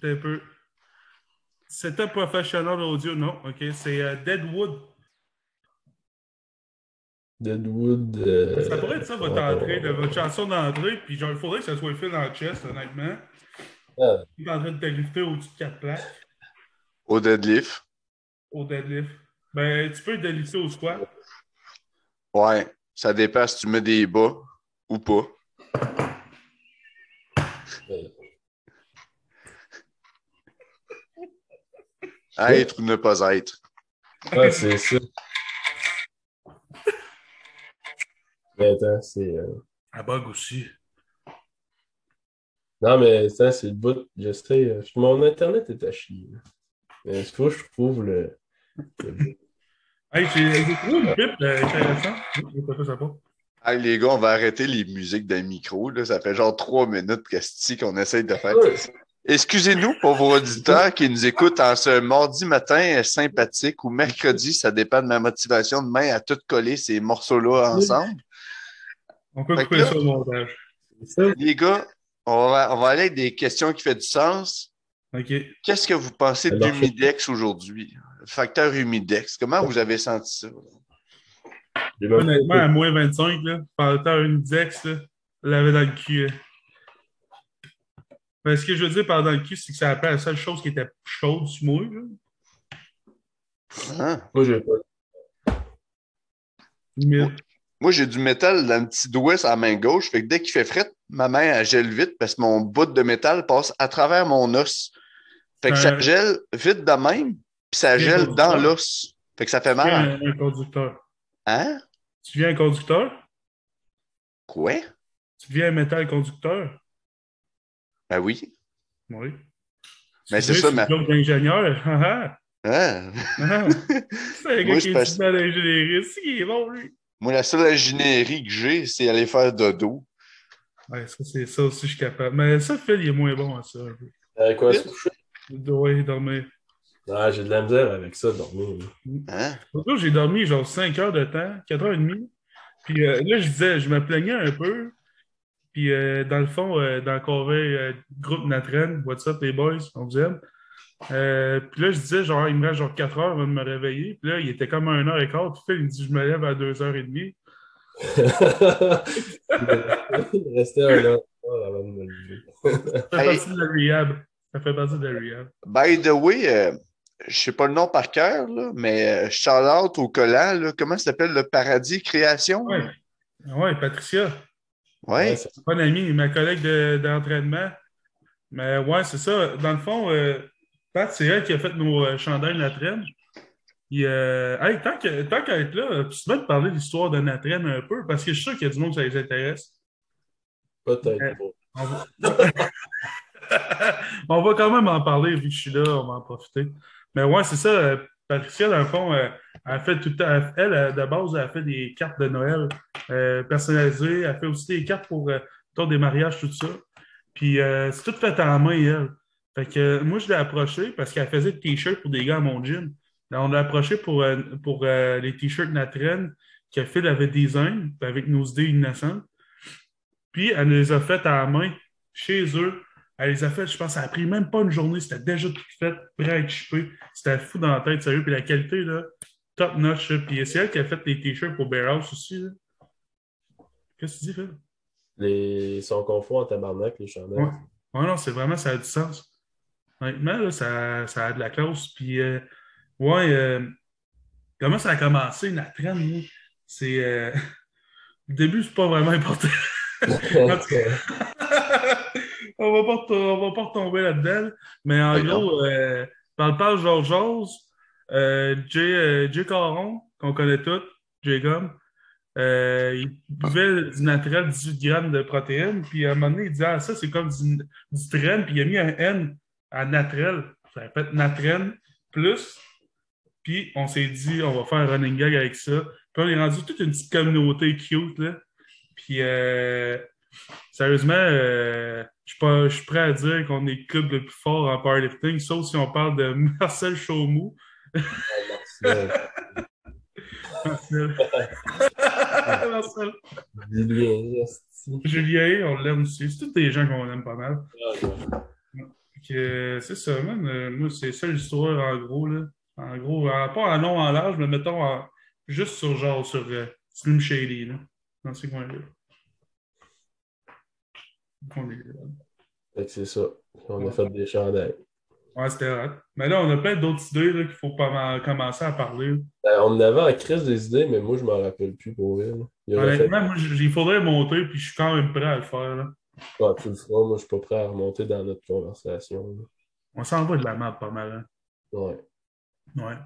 T'es un peu. C'était professionnel audio, non? OK. C'est euh, Deadwood. Deadwood. euh, Ça pourrait être ça, votre entrée, de votre chanson d'entrée. Puis genre, il faudrait que ça soit fait dans le chest, honnêtement. Tu es en train de te lifter au-dessus de quatre plaques Au deadlift? au deadlift. Ben, tu peux te lifter au squat. Ouais. Ça dépend si tu mets des bas ou pas. Ouais. Être ou ne pas être. Ah, c'est ça. Mais attends, c'est. euh, À bug aussi. Non, mais ça, c'est le bout. Je sais. euh, Mon internet est à chier. Mais il faut que je trouve le. le. Hey, j'ai trouvé une clip euh, pas. Hey, les gars, on va arrêter les musiques d'un micro. Là. Ça fait genre trois minutes qu'est-ce qu'on essaye de faire. Ouais. Excusez-nous pour vos auditeurs qui nous écoutent en ce mardi matin sympathique ou mercredi, ça dépend de ma motivation demain à tout coller ces morceaux-là ensemble. On peut couper ça au montage. C'est ça. Les gars, on va, on va aller avec des questions qui font du sens. OK. Qu'est-ce que vous pensez l'humidex aujourd'hui? Le facteur humidex, comment vous avez senti ça? Même pas Honnêtement, à moins 25, là, pendant le temps, une Dex, là, l'avait dans le cul. hein. Mais ce que je veux dire par dans le cul, c'est que ça appelle la seule chose qui était chaude sur moi. là. Hein? Moi, j'ai pas. Mais- Moi, j'ai du métal dans le petit doigt sur la main gauche. Fait que dès qu'il fait fret, ma main, elle gèle vite parce que mon bout de métal passe à travers mon os. Fait que ça Euh, gèle vite de même, puis ça gèle dans l'os. Fait que ça fait Tu viens mal. un, conducteur. Hein? Tu viens un conducteur? Quoi? Tu viens un métal conducteur? Ben oui. Oui. Mais Tu c'est ça, ma- d'ingénieur. Ah, Hein? ah, ah. C'est un Moi, gars je qui est pense- étudiant d'ingénierie. C'est qui est bon, lui. Moi, la seule ingénierie que j'ai, c'est aller faire dodo. Ouais, ça, c'est ça aussi, je suis capable. Mais ça, Phil, il est moins bon à ça. Avec quoi se coucher? Y dormir. Ah, j'ai de la misère avec ça, dormir. Hein? J'ai dormi genre 5 heures de temps, 4 heures et demie. Puis euh, là, je disais, je me plaignais un peu. Puis euh, dans le fond, euh, dans le euh, groupe Natren, what's up les boys, on vous aime. Euh, puis là, je disais, genre, il me reste genre 4 heures avant de me réveiller. Puis là, il était comme à 1 heure et quart. Puis Phil, il me dit, je me lève à 2 heures et demie. Il restait un an avant de me lever. Ça fait partie de la rehab. Ça fait partie de la rehab. By the way, euh, je sais pas le nom par cœur, là, mais euh, Charlotte au collant, là, comment ça s'appelle? Le paradis création? Ouais. Ouais, Patricia. Ouais. Ouais, ça- bonne amie, ma collègue de- d'entraînement. Mais ouais, c'est ça. Dans le fond, euh, Pat, c'est elle qui a fait nos euh, chandails Natren. Puis, euh, hey, tant que- tant être là, tu peux te parler de l'histoire de Natren un peu, parce que je suis sûr qu'il y a du monde que ça les intéresse. Peut-être pas. On va... on va quand même en parler, vu que je suis là, on va en profiter. Mais ouais, c'est ça. euh, Patricia, dans le fond, euh, elle fait tout le temps. Elle, euh, de base, elle fait des cartes de Noël euh, personnalisées. Elle fait aussi des cartes pour euh, des mariages, tout ça. Puis euh, c'est tout fait en main, elle. Fait que euh, moi, je l'ai approchée parce qu'elle faisait des t-shirts pour des gars à mon gym. Là, on l'a approché pour, euh, pour euh, les t-shirts Natren que Phil avait design avec nos idées innocentes. Puis elle nous les a faites à la main chez eux. Elle les a faites, je pense, ça a pris même pas une journée, c'était déjà tout fait, prêt à être shippé. C'était fou dans la tête, sérieux. Puis la qualité, là, top notch. Puis c'est elle qui a fait les t-shirts pour Bear House aussi. Qu'est-ce que tu dis, Phil? Les... Ils sont confus en tabarnak, les chandails. Ouais. Ouais, non, c'est vraiment, ça a du sens. Honnêtement, là, ça, ça a de la classe. Puis, euh, ouais, euh, comment ça a commencé, la traîne, moi? C'est. euh, Au début, c'est pas vraiment important. On va pas, on va pas retomber là-dedans. Mais en gros, dans le page Georges euh, Jay, Jay Caron, qu'on connaît tous, Jay Gum, euh, il buvait du naturel 18 grammes de protéines, puis à un moment donné, il disait Ah, ça, c'est comme du, du train, puis il a mis un N à naturel. Ça a fait natren plus. Puis on s'est dit, on va faire un running gag avec ça. Puis on est rendu toute une petite communauté cute, là. Puis, euh, sérieusement, euh, je suis prêt à dire qu'on est le club le plus fort en powerlifting, sauf si on parle de Marcel Chaumou. Marcel. Marcel. Marcel. Julien, on l'aime aussi. C'est tous des gens qu'on aime pas mal. Ouais. Que, c'est ça, man. Euh, moi, c'est ça l'histoire, en gros, là. En gros, en- pas en long, en large, mais mettons en- juste sur genre, sur euh, Slim Shady, là. Dans ces coins-là. C'est ça. On a fait des chandails. Ouais, c'était hot. Mais là, on a plein d'autres idées qu'il faut pas commencer à parler. Ben, on en avait en crise des idées, mais moi, je m'en rappelle plus pour là. Il aurait fait... Honnêtement, moi, il faudrait monter, puis je suis quand même prêt à le faire. Là. Ah, tu le feras. Moi, je suis pas prêt à remonter dans notre conversation. là. On s'en va de la merde pas mal. Hein. Ouais. Ouais.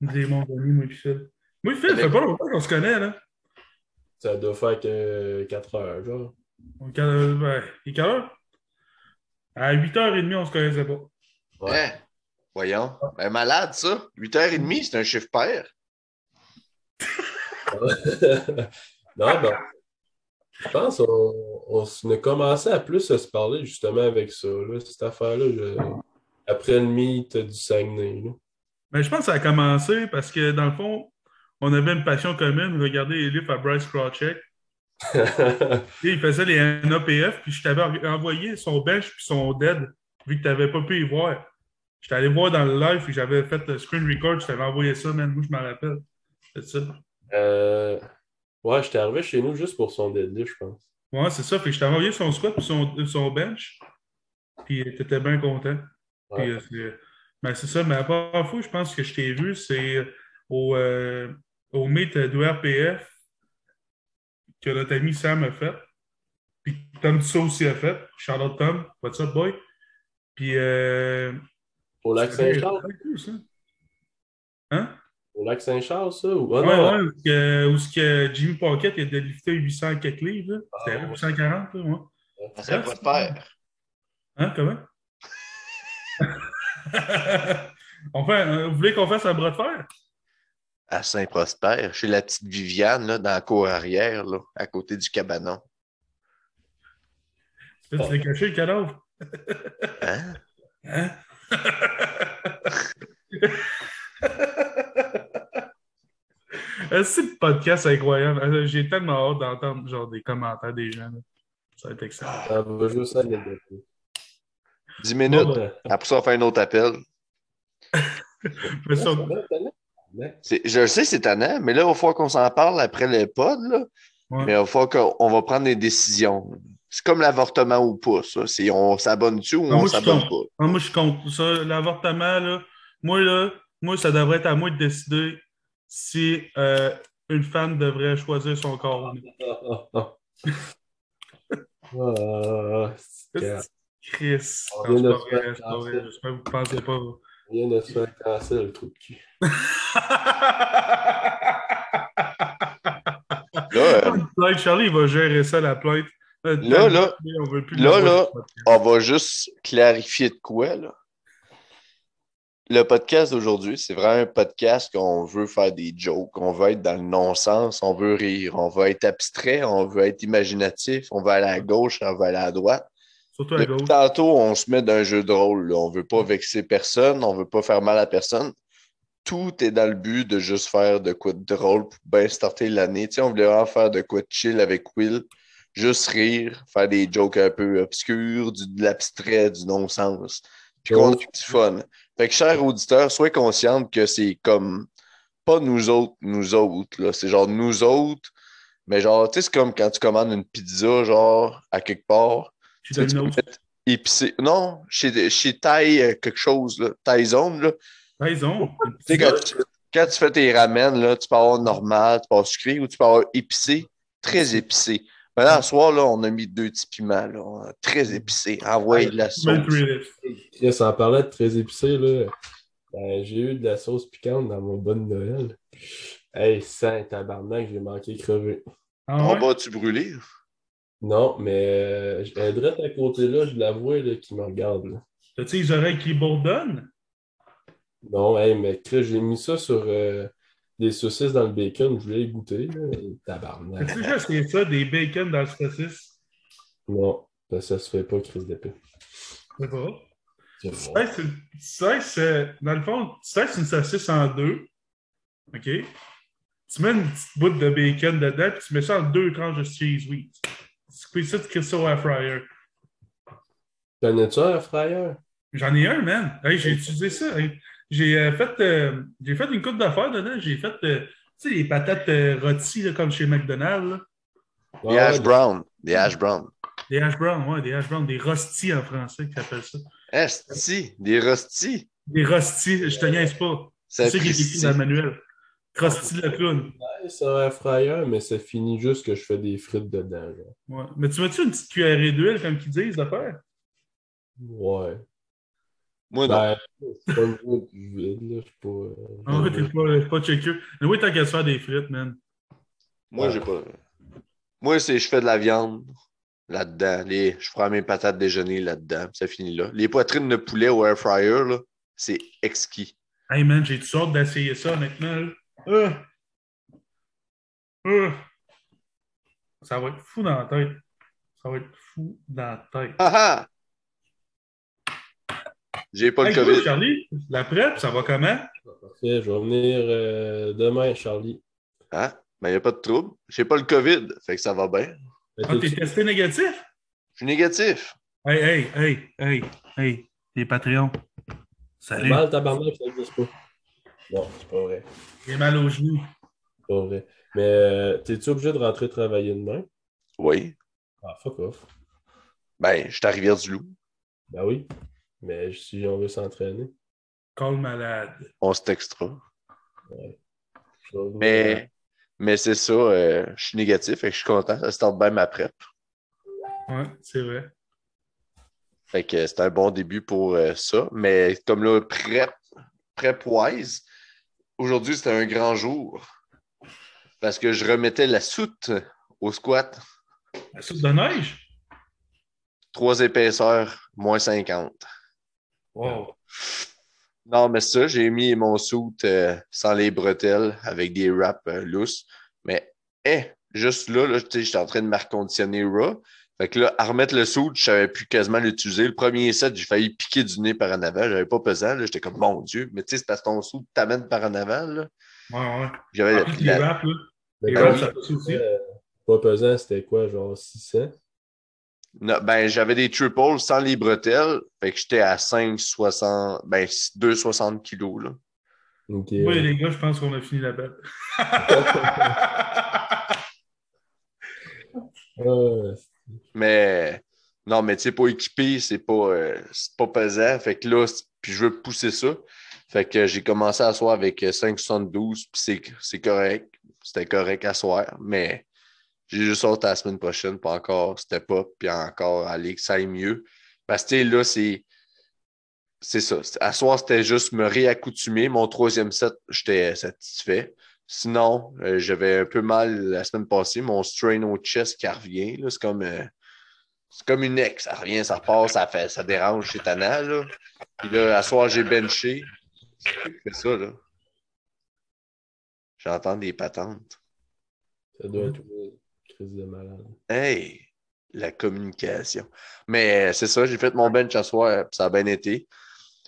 Des mon amis, moi et Phil. Moi et Phil, ça fait pas longtemps qu'on se connaît, là. Ça doit faire que 4 heures, genre. On- euh, quelle heure? À 8h30, on se connaissait pas. Ouais. Hein? Voyons. Ben, malade, ça. 8h30, c'est un chiffre pair. non, ben, je pense qu'on on a commencé à plus se parler justement avec ça, là, cette affaire-là. je- Après le meet du Saguenay. là. Mais je pense que ça a commencé parce que, dans le fond, on avait une passion commune, regarder les livres à Bryce Krawcheck. Il faisait les NAPF, puis je t'avais en- envoyé son bench puis son dead, vu que tu n'avais pas pu y voir. J'étais allé voir dans le live, puis j'avais fait le screen record, je t'avais envoyé ça, man. Moi, je m'en rappelle. C'est ça. Euh, Ouais, j'étais arrivé chez nous juste pour son deadlift, je pense. Ouais, c'est ça. Fait que je t'avais envoyé son squat puis son, son bench. Puis tu étais bien content. Ouais. Puis, euh, c'est- ben, c'est ça. Mais la première fois, je pense que je t'ai vu, c'est au, euh, au meet du RPF que notre ami Sam a fait. Puis Tom Tissot aussi a fait. Charlotte Tom, what's up, boy? Puis. Euh, Au lac Saint-Charles? Hein? Au lac Saint-Charles, ça? Ou... Ah, Ouais, non, ouais, où ce que, où ce que Jimmy Pocket il a délifté 800 quelques livres. là. C'était Ah, ouais. 840, là, moi. Ça serait pas de père. Hein, comment? on fait, euh, vous voulez qu'on fasse un bras de fer? À Saint-Prosper, chez la petite Viviane, là, dans la cour arrière, là, à côté du cabanon. Là, tu l'as caché le cadavre? Hein? Hein? Euh, C'est le podcast incroyable. Euh, J'ai tellement hâte d'entendre genre des commentaires des gens. là. Ça va être excellent. Ça va juste aller de 10 minutes. Bon, ben, Après ça, on fait un autre appel. Mais ça- Je le sais, c'est tannant, mais là, il va falloir qu'on s'en parle après le pod. Là. Ouais. Mais il va falloir qu'on va prendre des décisions. C'est comme l'avortement ou pas, ça. C'est on s'abonne-tu ou Ah, on s'abonne pas? Ah, moi, je suis contre ça. L'avortement, là, moi, là, moi, ça devrait être à moi de décider si euh, une femme devrait choisir son corps. C'est Chris. On Non, vient de se faire cancel. J'espère que vous ne pensez pas. On vient de se faire casser le trou de cul. Là, euh, Charlie, il va gérer ça, la plainte. Euh, Là, là, on veut plus là, là, on va juste clarifier de quoi. Là. Le podcast d'aujourd'hui, c'est vraiment un podcast qu'on veut faire des jokes, on veut être dans le non-sens, on veut rire, on veut être abstrait, on veut être imaginatif, on veut aller à gauche, on veut aller à droite. Surtout à Depuis gauche. tantôt, on se met dans un jeu de rôle. On veut pas vexer personne, on veut pas faire mal à personne. Tout est dans le but de juste faire de quoi de drôle pour bien starter l'année. Tu sais, on voulait vraiment faire de quoi de chill avec Will. Juste rire, faire des jokes un peu obscurs, du, de l'abstrait, du non-sens. Puis qu'on ait du fun. Fait que, chers auditeurs, soyez conscients que c'est comme pas nous autres, nous autres. là. C'est genre nous autres, mais genre, tu sais, c'est comme quand tu commandes une pizza, genre, à quelque part. Je Tu peux épicé. Non, chez, chez euh, quelque chose, là, Zone, là. Raison. Tu sais, quand tu, quand tu fais tes ramen, là, tu peux avoir normal, tu peux avoir sucré ou tu peux avoir épicé, très épicé. Maintenant, ce soir, là, on a mis deux petits piments, là, très épicé. Envoyez de la sauce. Chris, en parlant de très épicé, là, ben, j'ai eu de la sauce piquante dans mon bon Noël. Hey, saint tabarnak, j'ai manqué crever. Ah On ouais? va-tu brûler? Non, mais euh, elle est direct à côté là, je la vois là, qui me regarde. Là. T'as-tu les oreilles qui bourdonnent? Non, hey, mais j'ai mis ça sur euh, des saucisses dans le bacon, je voulais y goûter. Là, tabarnak. T'as-tu déjà essayé ça, des bacon dans le saucisse? Non, ben, ça se fait pas, Chris d'épée. Sais pas. C'est Tu slices tu dans le fond, tu slices une saucisse en deux. OK? Tu mets une petite bout de bacon dedans, puis tu mets ça en deux tranches de cheese whiz. Tu fais ça, tu crées ça au air fryer. Connais-tu un fryer? J'en ai un, man. Hey, j'ai utilisé ça. Hey, J'ai euh, fait, euh, j'ai fait une coupe d'affaires dedans. J'ai fait, euh, tu sais, les patates euh, rôties, là, comme chez McDonald's. là. Des hash brown. Des hash brown. Des hash browns, ouais, des hash browns, des rostis en français, qui s'appelle ça. Esti, des rostis. Des rostis, je te niaise pas. Ça C'est ça qui est écrit dans le manuel. Rosti le clown. Ouais, c'est un fryer, mais ça finit juste que je fais des frites dedans. là. Ouais. Mais tu mets-tu une petite cuillerée d'huile, comme qu'ils disent, d'affaire? Ouais. Moi, non. Ben, c'est pas vide, là. Je suis pas. euh, Ah ouais, t'es pas, pas checker. Mais oui, t'as qu'à se faire des frites, man. Moi, j'ai pas. Moi, c'est je fais de la viande là-dedans. Les... Je ferai mes patates déjeuner là-dedans. Ça finit là. Les poitrines de poulet au air fryer, là, c'est exquis. Hey man, j'ai toutes sortes d'essayer ça, honnêtement. là. Euh. Euh. Ça va être fou dans la tête. Ça va être fou dans la tête. Ah ah! J'ai pas le toi, COVID. Charlie, la prep, ça va comment? Parfait, je vais venir euh, demain, Charlie. Ah, mais il n'y a pas de trouble. J'ai pas le COVID, fait que ça va bien. Mais Ah, t'es t'es- testé négatif? Je suis négatif. Hey, hey, hey, hey, hey, les Patreons. t'as Salut. mal, tabarnak, ça n'existe pas. Non, c'est pas vrai. J'ai mal aux genoux. C'est pas vrai. Mais euh, t'es-tu obligé de rentrer travailler demain? Oui. Ah, fuck off. Ben, je suis à Rivière-du-Loup. Ben oui. Mais si on veut s'entraîner. Call malade. On se textera. Mais, mais c'est ça, euh, je suis négatif, que je suis content. Ça start bien ma prep. Ouais, c'est vrai. Fait que c'est un bon début pour euh, ça. Mais comme là, prep, prep-wise, aujourd'hui, c'était un grand jour. Parce que je remettais la soute au squat. La soupe de neige? Trois épaisseurs, moins 50. Wow. Non, mais ça, j'ai mis mon soute euh, sans les bretelles avec des wraps euh, lousses. Mais, eh, juste là, là j'étais en train de me reconditionner raw. Fait que là, à remettre le soute, je savais plus quasiment l'utiliser. Le premier set, j'ai failli piquer du nez par en avant. J'avais pas pesant. là. J'étais comme, mon Dieu. Mais tu sais, c'est parce que ton soute t'amène par en avant. là. Ouais, ouais. J'avais En la, les la- raps, là. Les quand raps, tu ça aussi. euh, pas pesant, c'était quoi, genre 600? Non, ben, j'avais des triples sans les bretelles. Fait que j'étais à 5,60, ben, 2,60 kilos, là. Ok. Oui, les gars, je pense qu'on a fini la bête. Mais non, mais tu sais, pas équipé, c'est pas, euh, c'est pas pesant. Fait que là, puis je veux pousser ça. Fait que j'ai commencé à soir avec euh, 5,72, puis c'est, c'est correct. C'était correct à soir, mais j'ai juste hâte à la semaine prochaine pour encore step up, puis encore aller que ça aille mieux. Parce que là, c'est. C'est ça. À soir, c'était juste me réaccoutumer. Mon troisième set, j'étais satisfait. Sinon, euh, j'avais un peu mal la semaine passée. Mon strain au chest qui revient. C'est comme, euh, c'est comme une ex. Ça revient, ça repart, ça, fait, ça dérange, c'est tannant. Là. Puis là, à soir, j'ai benché. C'est ça, là. J'entends des patentes. Ça doit être crise de malade. Hey, la communication. Mais c'est ça, j'ai fait mon bench à soir, puis ça a bien été.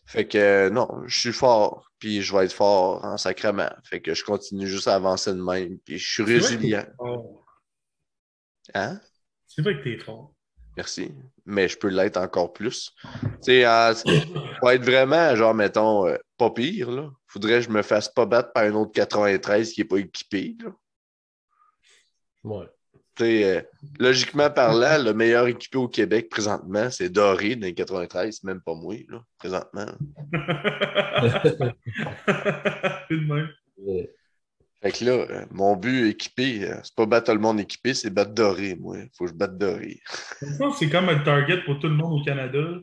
Fait que non, je suis fort, puis je vais être fort en sacrement. Fait que je continue juste à avancer de même, puis je suis résilient. Hein? C'est vrai que t'es fort. Merci. Mais je peux l'être encore plus. Tu sais, pour être vraiment, genre, mettons, euh, pas pire, là, faudrait que je me fasse pas battre par un autre 93 qui est pas équipé. Là. Ouais. Euh, logiquement parlant, le meilleur équipé au Québec présentement, c'est Doré dans les 93, même pas moi, là, présentement. Fait que là, euh, mon but équipé, euh, c'est pas battre tout le monde équipé, c'est battre Doré, moi. Faut que je batte Doré. C'est comme un target pour tout le monde au Canada.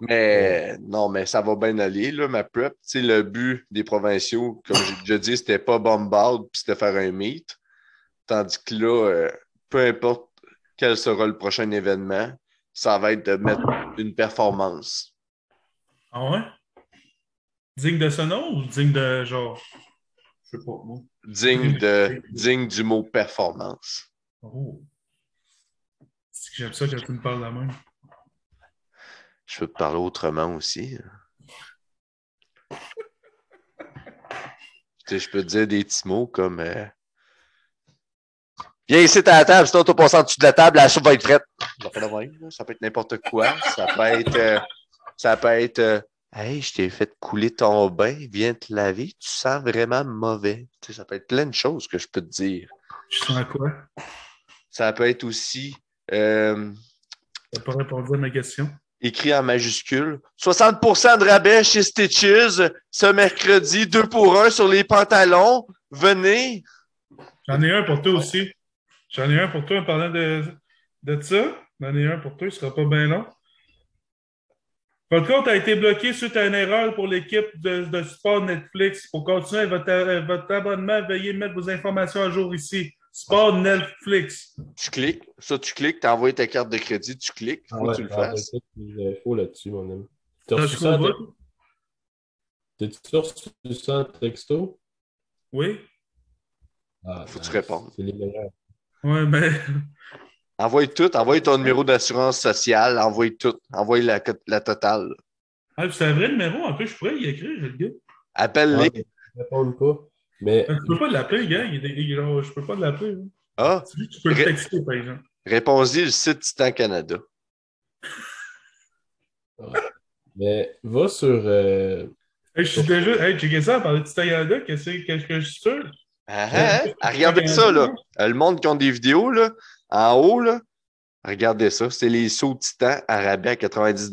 Mais non, mais ça va bien aller, là, ma prep. Tu sais, le but des provinciaux, comme j'ai déjà dit, c'était pas bombard, puis c'était faire un meet. Tandis que là, euh, peu importe quel sera le prochain événement, ça va être de mettre une performance. Ah ouais? Digne de ce nom ou digne de genre. Je sais pas, moi? Digne, de, digne du mot performance. Oh. C'est que j'aime ça quand tu me parles de la même. Je peux te parler autrement aussi. Tu sais, je peux te dire des petits mots comme euh, Viens ici à la table, sinon tu passes en dessous de la table, la soupe va être prête. Ça peut, être même, là. Ça peut être n'importe quoi. Ça peut être euh, ça peut être euh, Hey, je t'ai fait couler ton bain, viens te laver, tu sens vraiment mauvais. Tu sais, ça peut être plein de choses que je peux te dire. Je sens quoi? Ça peut être aussi euh, T'as pas répondu à ma question? écrit en majuscule. 60% de rabais chez Stitches ce mercredi, 2 pour 1 sur les pantalons. Venez. J'en ai un pour toi aussi. J'en ai un pour toi en parlant de, de ça. J'en ai un pour toi, ce sera pas bien long. Votre compte a été bloqué suite à une erreur pour l'équipe de, de sport Netflix. Pour continuer votre, euh, votre abonnement, veuillez mettre vos informations à jour ici. Sport Netflix. Tu cliques. Ça, tu cliques, tu envoies ta carte de crédit, tu cliques. Faut Ah que tu le ah, fasses. écoute, j'ai info là-dessus, mon ami. T'as T'as reçu ça T'as-tu reçu ça en texto? Oui? Ah, Faut que tu répondes. C'est les meilleurs. Ouais, ben. Envoie tout. Envoie ton numéro d'assurance sociale. Envoie tout. Envoie la, la totale. Ah, c'est un vrai numéro. En plus, je pourrais y écrire, le gars. Appelle-les. Ouais, ils répondent pas. Mais Je peux pas l'appeler, gars. Il est- genre, je peux pas l'appeler. hein. Ah, qui peut le texter, par exemple. réponds-y le site Titan Canada. Mais va sur. euh, Hey, je suis déjà. Hey, checker ça, par le petit Canada, qu'est-ce que qu'est-ce que je suis sûr? Ah, ah, ah. Regardez ça, là. Euh, Le monde qui ont des vidéos, là, en haut, là, regardez ça. C'est les sauts Titan à rabais à 90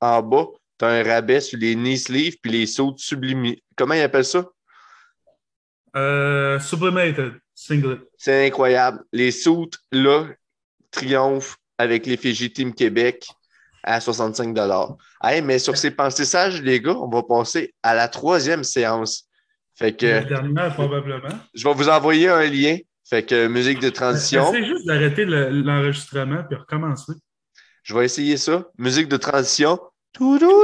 En bas, tu as un rabais sur les knee sleeves puis les sauts sublimés. Comment ils appellent ça? Euh, sublimated, singlet. C'est incroyable. Les suits, là, triomphent avec l'effigie Team Québec à 65 Hey, mais sur ces pensées sages, les gars, on va passer à la troisième séance. Fait que dernière, probablement. je vais vous envoyer un lien. Fait que musique de transition. Essaye juste d'arrêter le- l'enregistrement puis recommencer. Je vais essayer ça. Musique de transition. Toudoudou!